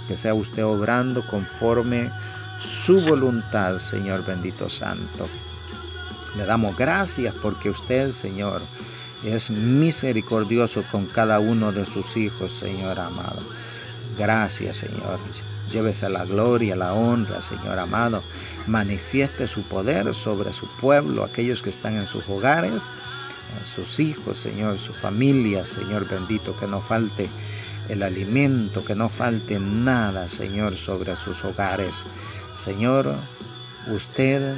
Que sea usted obrando conforme su voluntad, Señor bendito Santo. Le damos gracias porque usted, Señor, es misericordioso con cada uno de sus hijos, Señor amado. Gracias, Señor. Llévese la gloria, la honra, Señor amado. Manifieste su poder sobre su pueblo, aquellos que están en sus hogares, sus hijos, Señor, su familia, Señor bendito, que no falte el alimento, que no falte nada, Señor, sobre sus hogares. Señor, usted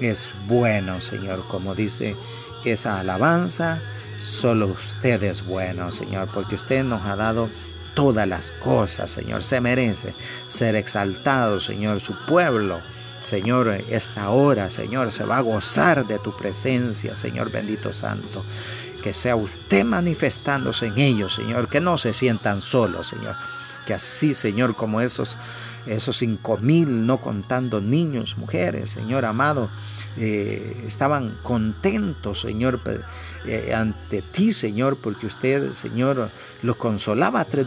es bueno, Señor, como dice esa alabanza. Solo usted es bueno, Señor, porque usted nos ha dado todas las cosas, Señor. Se merece ser exaltado, Señor. Su pueblo, Señor, esta hora, Señor, se va a gozar de tu presencia, Señor bendito Santo. Que sea usted manifestándose en ellos, Señor. Que no se sientan solos, Señor. Que así, Señor, como esos esos cinco mil, no contando niños, mujeres, Señor amado, eh, estaban contentos, Señor, eh, ante ti, Señor, porque usted, Señor, los consolaba a través,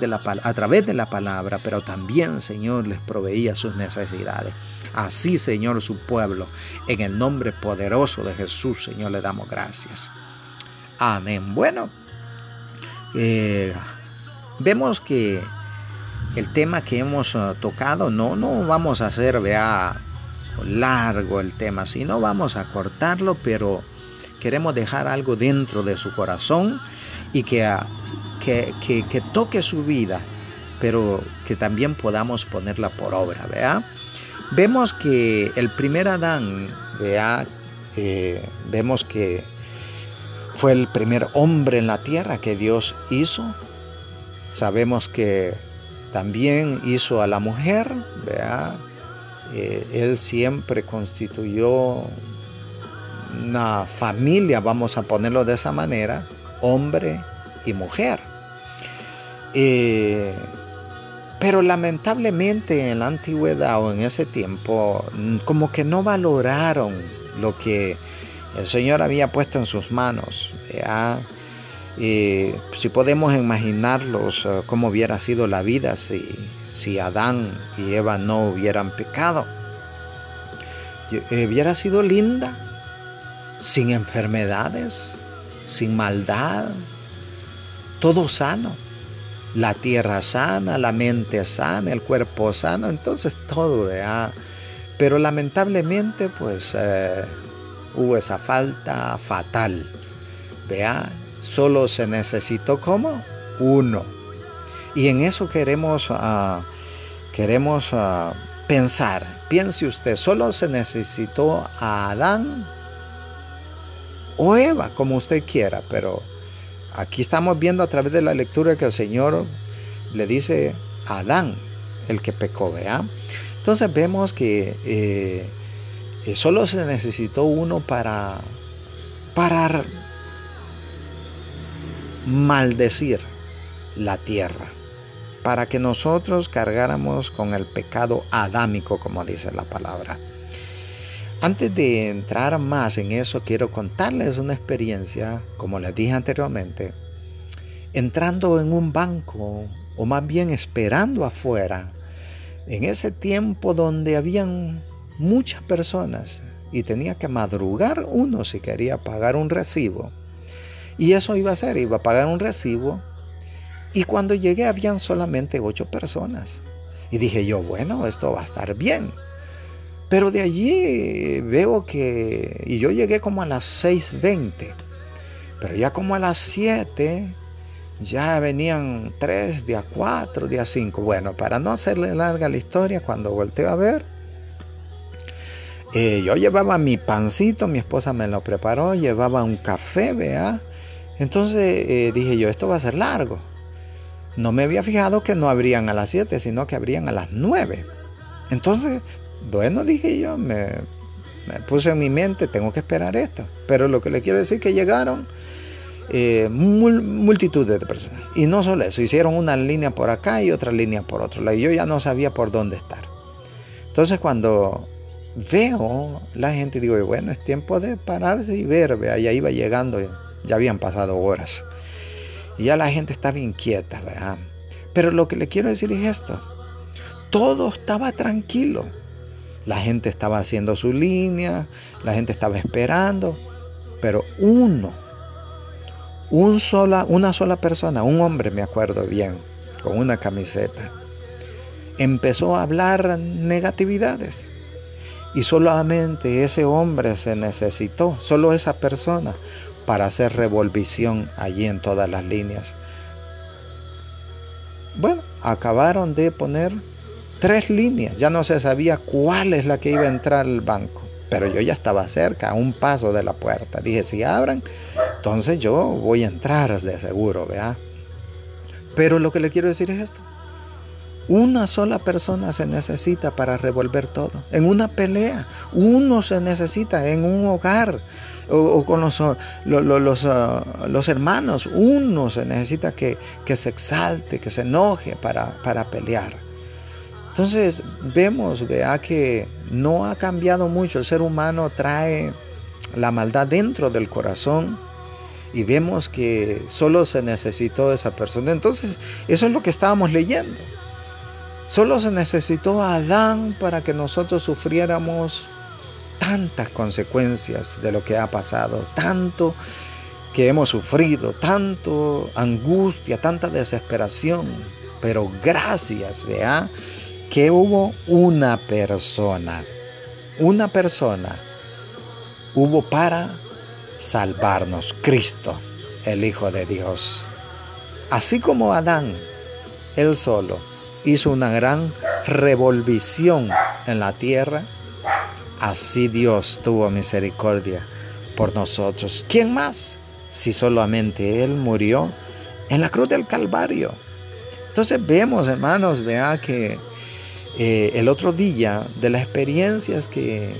de la, palabra, pero también, Señor, les proveía sus necesidades. Así, Señor, su pueblo, en el nombre poderoso de Jesús, Señor, le damos gracias. Amén. Bueno, eh, vemos que el tema que hemos uh, tocado, no, no vamos a hacer, vea, largo el tema, sino vamos a cortarlo, pero queremos dejar algo dentro de su corazón y que, uh, que, que, toque su vida, pero que también podamos ponerla por obra, vea. Vemos que el primer Adán, vea, eh, vemos que fue el primer hombre en la tierra que Dios hizo. Sabemos que también hizo a la mujer, ¿vea? Eh, él siempre constituyó una familia, vamos a ponerlo de esa manera, hombre y mujer. Eh, pero lamentablemente en la antigüedad o en ese tiempo, como que no valoraron lo que el Señor había puesto en sus manos. Si podemos imaginarlos, eh, cómo hubiera sido la vida si, si Adán y Eva no hubieran pecado. Eh, hubiera sido linda, sin enfermedades, sin maldad, todo sano. La tierra sana, la mente sana, el cuerpo sano, entonces todo, Pero lamentablemente, pues eh, hubo esa falta fatal. Solo se necesitó como uno. Y en eso queremos, ah, queremos ah, pensar. Piense usted, solo se necesitó a Adán o Eva, como usted quiera, pero aquí estamos viendo a través de la lectura que el Señor le dice a Adán, el que pecó, vea. Entonces vemos que eh, eh, solo se necesitó uno para, para maldecir la tierra, para que nosotros cargáramos con el pecado adámico, como dice la palabra. Antes de entrar más en eso, quiero contarles una experiencia, como les dije anteriormente, entrando en un banco, o más bien esperando afuera, en ese tiempo donde habían muchas personas y tenía que madrugar uno si quería pagar un recibo. Y eso iba a ser, iba a pagar un recibo. Y cuando llegué habían solamente ocho personas. Y dije yo, bueno, esto va a estar bien. Pero de allí veo que, y yo llegué como a las 6.20, pero ya como a las 7 ya venían tres, día 4, día 5. Bueno, para no hacerle larga la historia, cuando volteo a ver, eh, yo llevaba mi pancito, mi esposa me lo preparó, llevaba un café, vea. Entonces eh, dije yo, esto va a ser largo. No me había fijado que no abrían a las 7, sino que abrían a las 9. Entonces, bueno, dije yo, me, puse en mi mente, tengo que esperar esto. Pero lo que le quiero decir es que llegaron eh, multitud de personas. Y no solo eso, hicieron una línea por acá y otra línea por otro lado. Y yo ya no sabía por dónde estar. Entonces cuando veo la gente digo, bueno, es tiempo de pararse y ver, vea, ya iba llegando, ya habían pasado horas. Y ya la gente estaba inquieta, ¿verdad? Pero lo que le quiero decir es esto, todo estaba tranquilo. La gente estaba haciendo su línea, la gente estaba esperando, pero uno, un sola, una sola persona, un hombre me acuerdo bien, con una camiseta, empezó a hablar negatividades y solamente ese hombre se necesitó, solo esa persona, para hacer revolvisión allí en todas las líneas. Bueno, acabaron de poner tres líneas. Ya no se sabía cuál es la que iba a entrar al banco. Pero yo ya estaba cerca, a un paso de la puerta. Dije, si abran, entonces yo voy a entrar de seguro, ¿vea? Pero lo que le quiero decir es esto. Una sola persona se necesita para revolver todo. En una pelea, uno se necesita en un hogar o, con los, los, ah, los, hermanos, uno se necesita que, se exalte, que se enoje para, para pelear. Entonces vemos, vea que no ha cambiado mucho. El ser humano trae la maldad dentro del corazón y vemos que solo se necesitó esa persona. Entonces, eso es lo que estábamos leyendo. Solo se necesitó a Adán para que nosotros sufriéramos tantas consecuencias de lo que ha pasado, tanto que hemos sufrido, tanto angustia, tanta desesperación. Pero gracias, vea, que hubo una persona, una persona hubo para salvarnos, Cristo, el Hijo de Dios. Así como Adán, él solo, hizo una gran revolvición en la tierra, así Dios tuvo misericordia por nosotros. ¿Quién más? Si solamente Él murió en la cruz del Calvario. Entonces vemos, hermanos, vea que eh, el otro día de las experiencias que,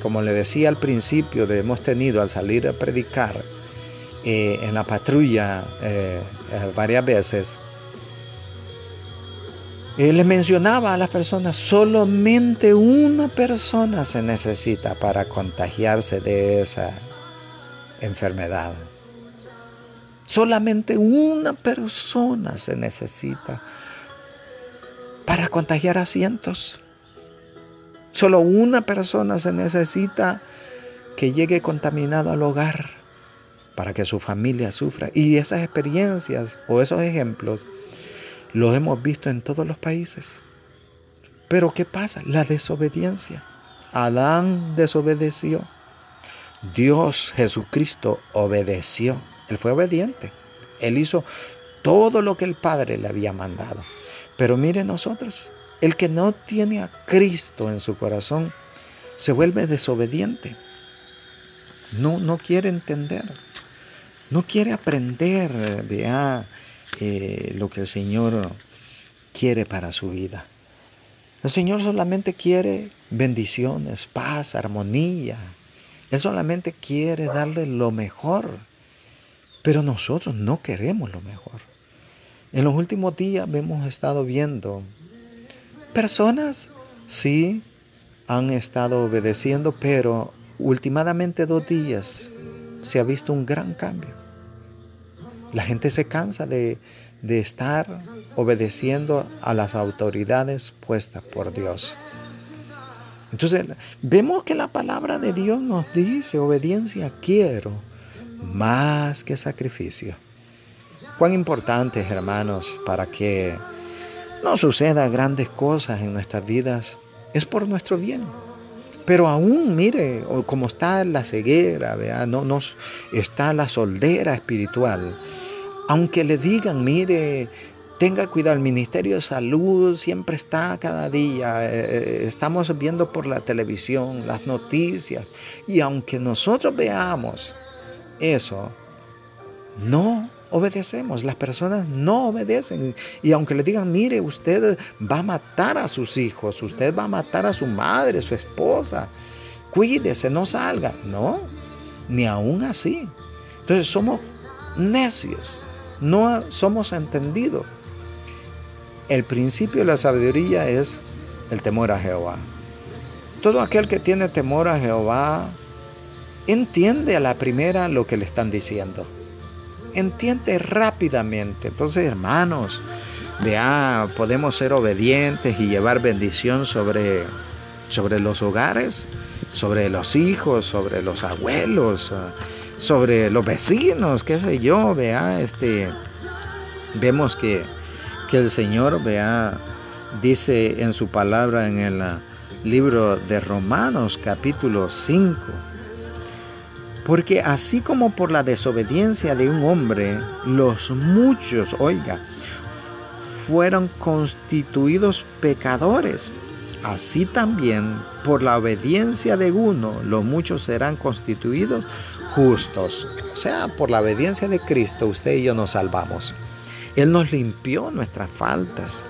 como le decía al principio, hemos tenido al salir a predicar eh, en la patrulla eh, varias veces, él les mencionaba a las personas, solamente una persona se necesita para contagiarse de esa, enfermedad. Solamente una persona se necesita para contagiar a cientos. Solo una persona se necesita que llegue contaminado al hogar para que su familia sufra. Y esas experiencias o esos ejemplos los hemos visto en todos los países. Pero ¿qué pasa? La desobediencia. Adán desobedeció. Dios Jesucristo obedeció. Él fue obediente. Él hizo todo lo que el Padre le había mandado. Pero mire nosotros, el que no tiene a Cristo en su corazón se vuelve desobediente. No, no quiere entender. No quiere aprender vea, lo que el Señor quiere para su vida. El Señor solamente quiere bendiciones, paz, armonía. Él solamente quiere darle lo mejor. Pero nosotros no queremos lo mejor. En los últimos días hemos estado viendo personas, sí, han estado obedeciendo, pero últimamente dos días se ha visto un gran cambio. La gente se cansa de, de estar obedeciendo a las autoridades puestas por Dios. Entonces, vemos que la palabra de Dios nos dice, obediencia quiero más que sacrificio. Cuán importante, hermanos, para que no suceda grandes cosas en nuestras vidas, es por nuestro bien. Pero aún, mire, como está la ceguera, no nos está la soldera espiritual. Aunque le digan, mire, tenga cuidado, el Ministerio de Salud siempre está cada día, eh, eh, estamos viendo por la televisión las noticias, y aunque nosotros veamos eso, no obedecemos, las personas no obedecen. Y aunque le digan, mire, usted va a matar a sus hijos, usted va a matar a su madre, su esposa, cuídese, no salga. No, ni aún así. Entonces somos necios, no somos entendidos. El principio de la sabiduría es el temor a Jehová. Todo aquel que tiene temor a Jehová entiende a la primera lo que le están diciendo. Entiende rápidamente. Entonces, hermanos, vea, podemos ser obedientes y llevar bendición sobre, sobre los hogares, sobre los hijos, sobre los abuelos, sobre los vecinos, qué sé yo, vea, este, vemos que, que el Señor, vea, dice en su palabra en el libro de Romanos capítulo 5, porque así como por la desobediencia de un hombre, los muchos, oiga, fueron constituidos pecadores, así también por la obediencia de uno, los muchos serán constituidos justos. O sea, por la obediencia de Cristo, usted y yo nos salvamos. Él nos limpió nuestras faltas.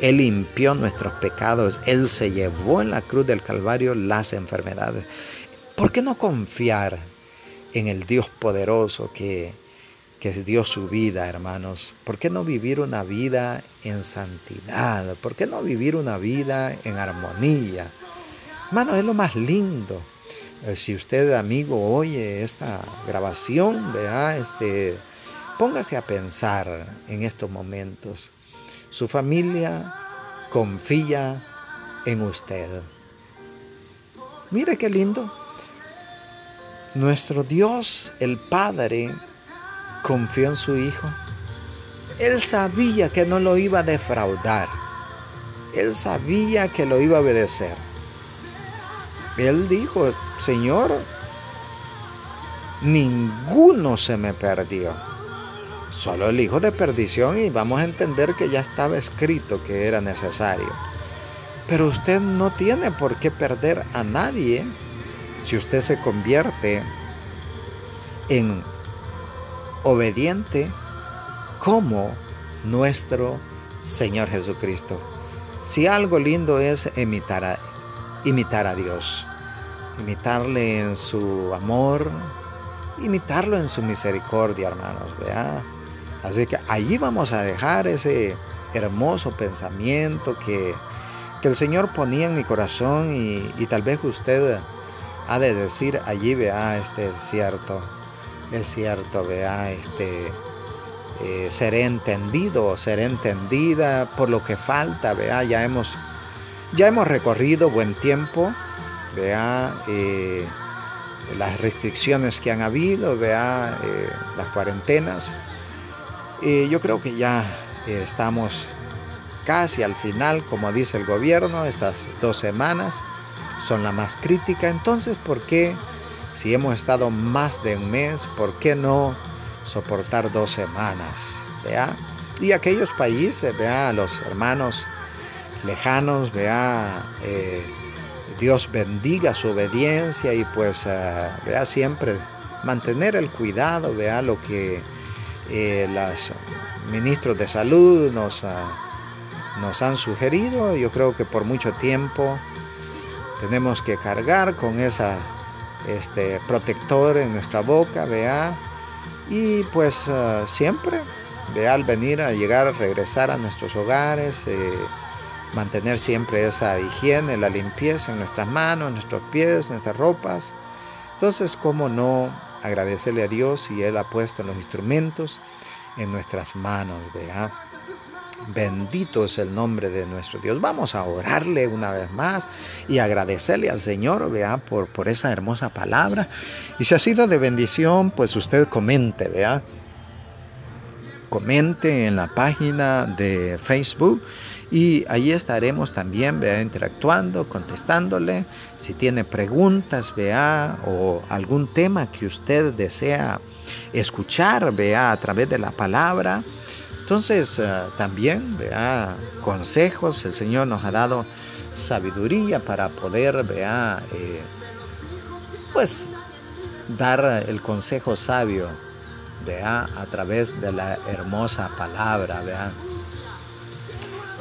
Él limpió nuestros pecados. Él se llevó en la cruz del Calvario las enfermedades. ¿Por qué no confiar en el Dios poderoso que, que dio su vida, hermanos. ¿Por qué no vivir una vida en santidad? ¿Por qué no vivir una vida en armonía? Hermano, es lo más lindo. Eh, si usted, amigo, oye esta grabación, vea, este, póngase a pensar en estos momentos. Su familia confía en usted. Mire qué lindo. Nuestro Dios, el Padre, confió en su Hijo. Él sabía que no lo iba a defraudar. Él sabía que lo iba a obedecer. Él dijo, Señor, ninguno se me perdió. Solo el hijo de perdición y vamos a entender que ya estaba escrito que era necesario. Pero usted no tiene por qué perder a nadie si usted se convierte en obediente como nuestro Señor Jesucristo. Si algo lindo es imitar a, imitar a Dios, imitarle en su amor, imitarlo en su misericordia, hermanos, ¿vea? Así que allí vamos a dejar ese hermoso pensamiento que, el Señor ponía en mi corazón y, tal vez usted ha de decir allí, vea, este cierto. es cierto, vea, este, eh, seré entendido, seré entendida por lo que falta, vea, ya hemos, ya hemos recorrido buen tiempo, vea, eh, las restricciones que han habido, vea, eh, las cuarentenas. yo creo que ya estamos casi al final, como dice el gobierno, estas dos semanas son la más crítica. Entonces, ¿por qué, si hemos estado más de un mes, por qué no soportar dos semanas? ¿vea? Y aquellos países, vea, los hermanos lejanos, vea, eh, Dios bendiga su obediencia y pues eh, vea siempre mantener el cuidado, vea lo que eh, los ministros de salud nos, nos han sugerido. Yo creo que por mucho tiempo tenemos que cargar con esa este, protector en nuestra boca, vea, y pues ah, siempre, vea, al venir a llegar, a regresar a nuestros hogares, mantener siempre esa higiene, la limpieza en nuestras manos, nuestros pies, nuestras ropas. Entonces, ¿cómo no agradecerle a Dios si Él ha puesto los instrumentos en nuestras manos, vea? Bendito es el nombre de nuestro Dios. Vamos a orarle una vez más y agradecerle al Señor, vea, por, por esa hermosa palabra. Y si ha sido de bendición, pues usted comente, vea. Comente en la página de Facebook y ahí estaremos también, vea, interactuando, contestándole. Si tiene preguntas, vea, o algún tema que usted desea escuchar, vea, a través de la palabra entonces, eh, también, vea, consejos, el Señor nos ha dado sabiduría para poder, vea, eh, pues, dar el consejo sabio, vea, a través de la hermosa palabra, vea.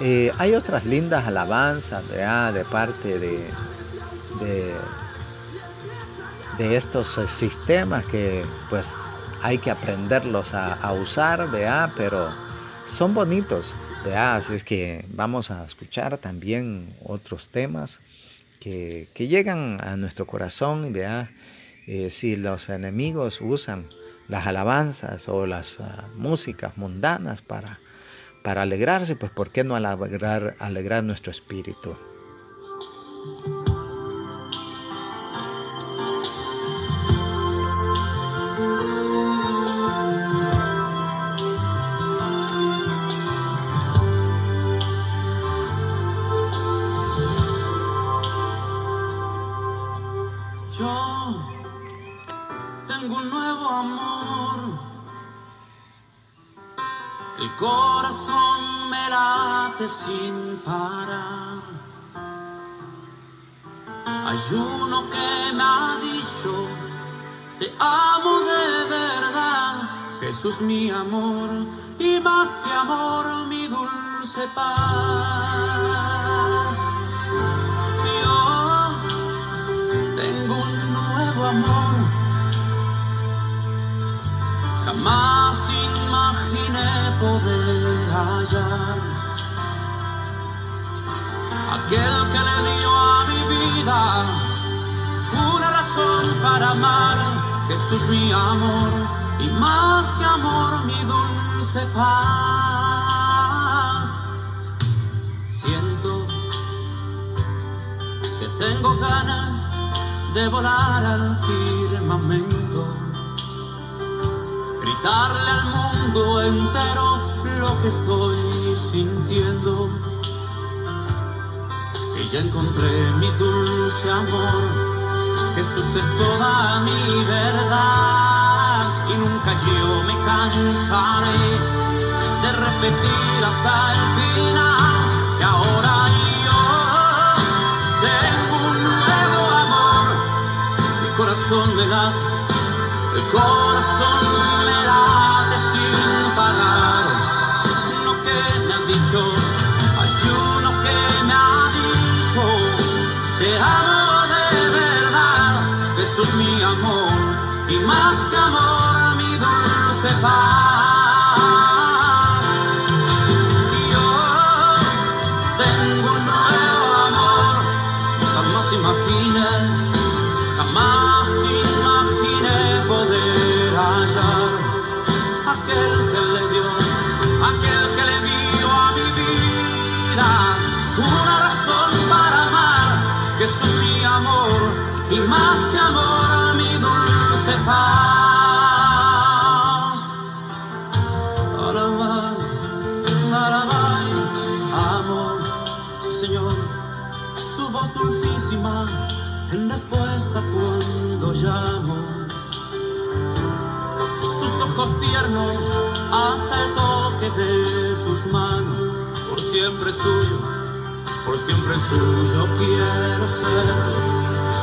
Eh, hay otras lindas alabanzas, vea, de parte de, de, estos sistemas que, pues, hay que aprenderlos a, usar, vea, pero son bonitos. Así es que vamos a escuchar también otros temas que, llegan a nuestro corazón. ¿vea? Eh, si los enemigos usan las alabanzas o las ah, músicas mundanas para, para alegrarse, pues ¿por qué no alegrar, nuestro espíritu? Sin parar. Hay uno que me ha dicho, te amo de verdad, Jesús mi amor, y más que amor mi dulce paz. Yo tengo un nuevo amor, jamás imaginé poder hallar aquel que le dio a mi vida una razón para amar, Jesús mi amor, y más que amor mi dulce paz. Siento que tengo ganas de volar al firmamento, gritarle al mundo entero lo que estoy sintiendo ya encontré mi dulce amor. Jesús es toda mi verdad y nunca yo me cansaré de repetir hasta el final que ahora yo tengo un nuevo amor. Mi corazón de la, el corazón siempre suyo, por siempre suyo quiero ser.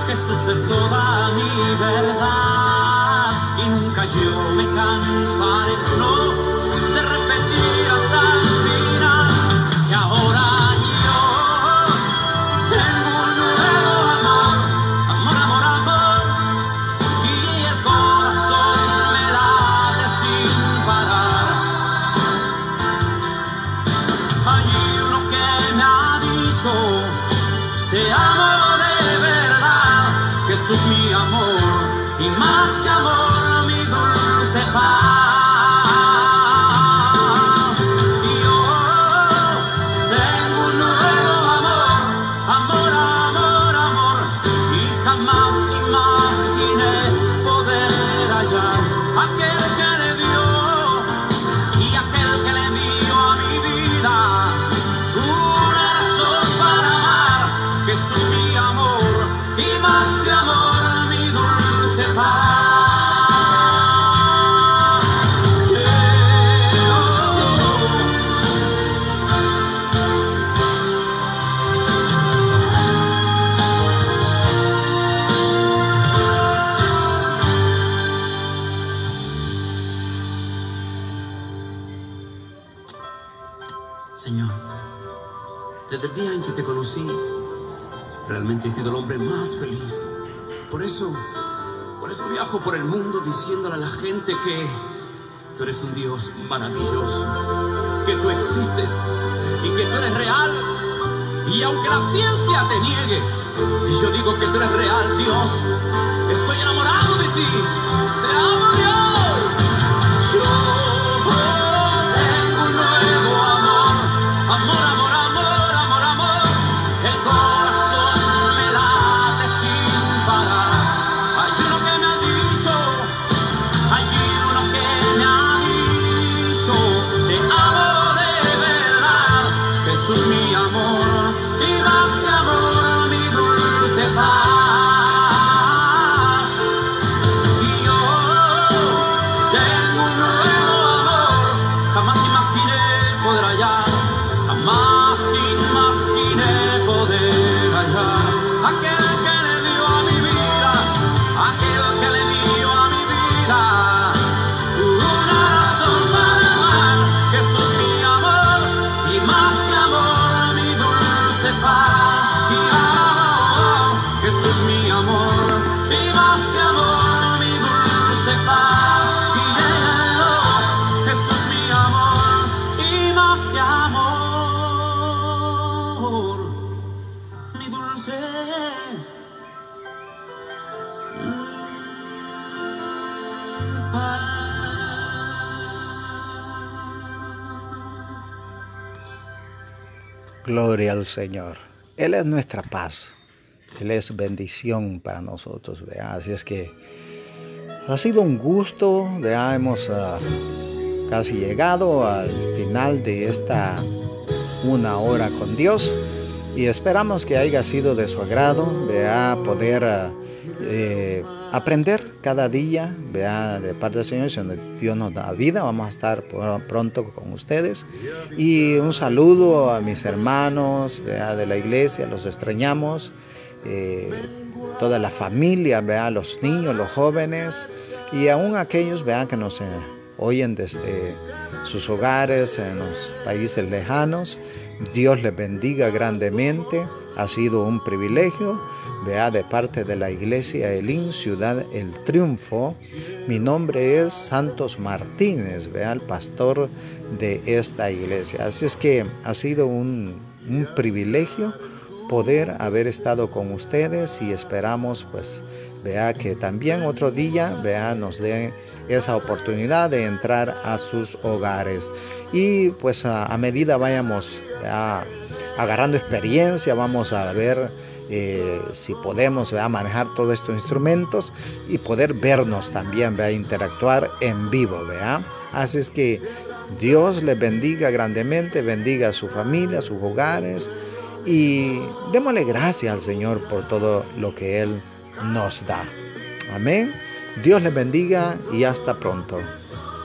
Jesús es toda mi verdad y nunca yo me cansaré no, por el mundo diciéndole a la gente que tú eres un Dios maravilloso, que tú existes y que tú eres real. Y aunque la ciencia te niegue, y yo digo que tú eres real, Dios, estoy enamorado de ti. Gloria al Señor. Él es nuestra paz. Él es bendición para nosotros. ¿vea? Así es que ha sido un gusto. ¿vea? Hemos ah, casi llegado al final de esta una hora con Dios. Y esperamos que haya sido de su agrado. ¿vea? Poder ah, eh, aprender cada día. ¿vea? De parte del Señor. Si Dios nos da vida. Vamos a estar pronto con ustedes. Y un saludo a mis hermanos ¿vea? de la iglesia, los extrañamos, eh, toda la familia, ¿vea? los niños, los jóvenes y aún aquellos ¿vea? que nos eh, oyen desde sus hogares en los países lejanos. Dios les bendiga grandemente. Ha sido un privilegio, vea, de parte de la iglesia Elín, Ciudad El Triunfo. Mi nombre es Santos Martínez, vea, el pastor de esta iglesia. Así es que ha sido un, un privilegio poder haber estado con ustedes y esperamos pues vea que también otro día vea nos dé esa oportunidad de entrar a sus hogares y pues a, medida vayamos vea, agarrando experiencia, vamos a ver eh, si podemos manejar todos estos instrumentos y poder vernos también, ¿vea? interactuar en vivo. ¿vea? Así es que Dios les bendiga grandemente, bendiga a su familia, a sus hogares y démosle gracias al Señor por todo lo que Él nos da. Amén. Dios les bendiga y hasta pronto.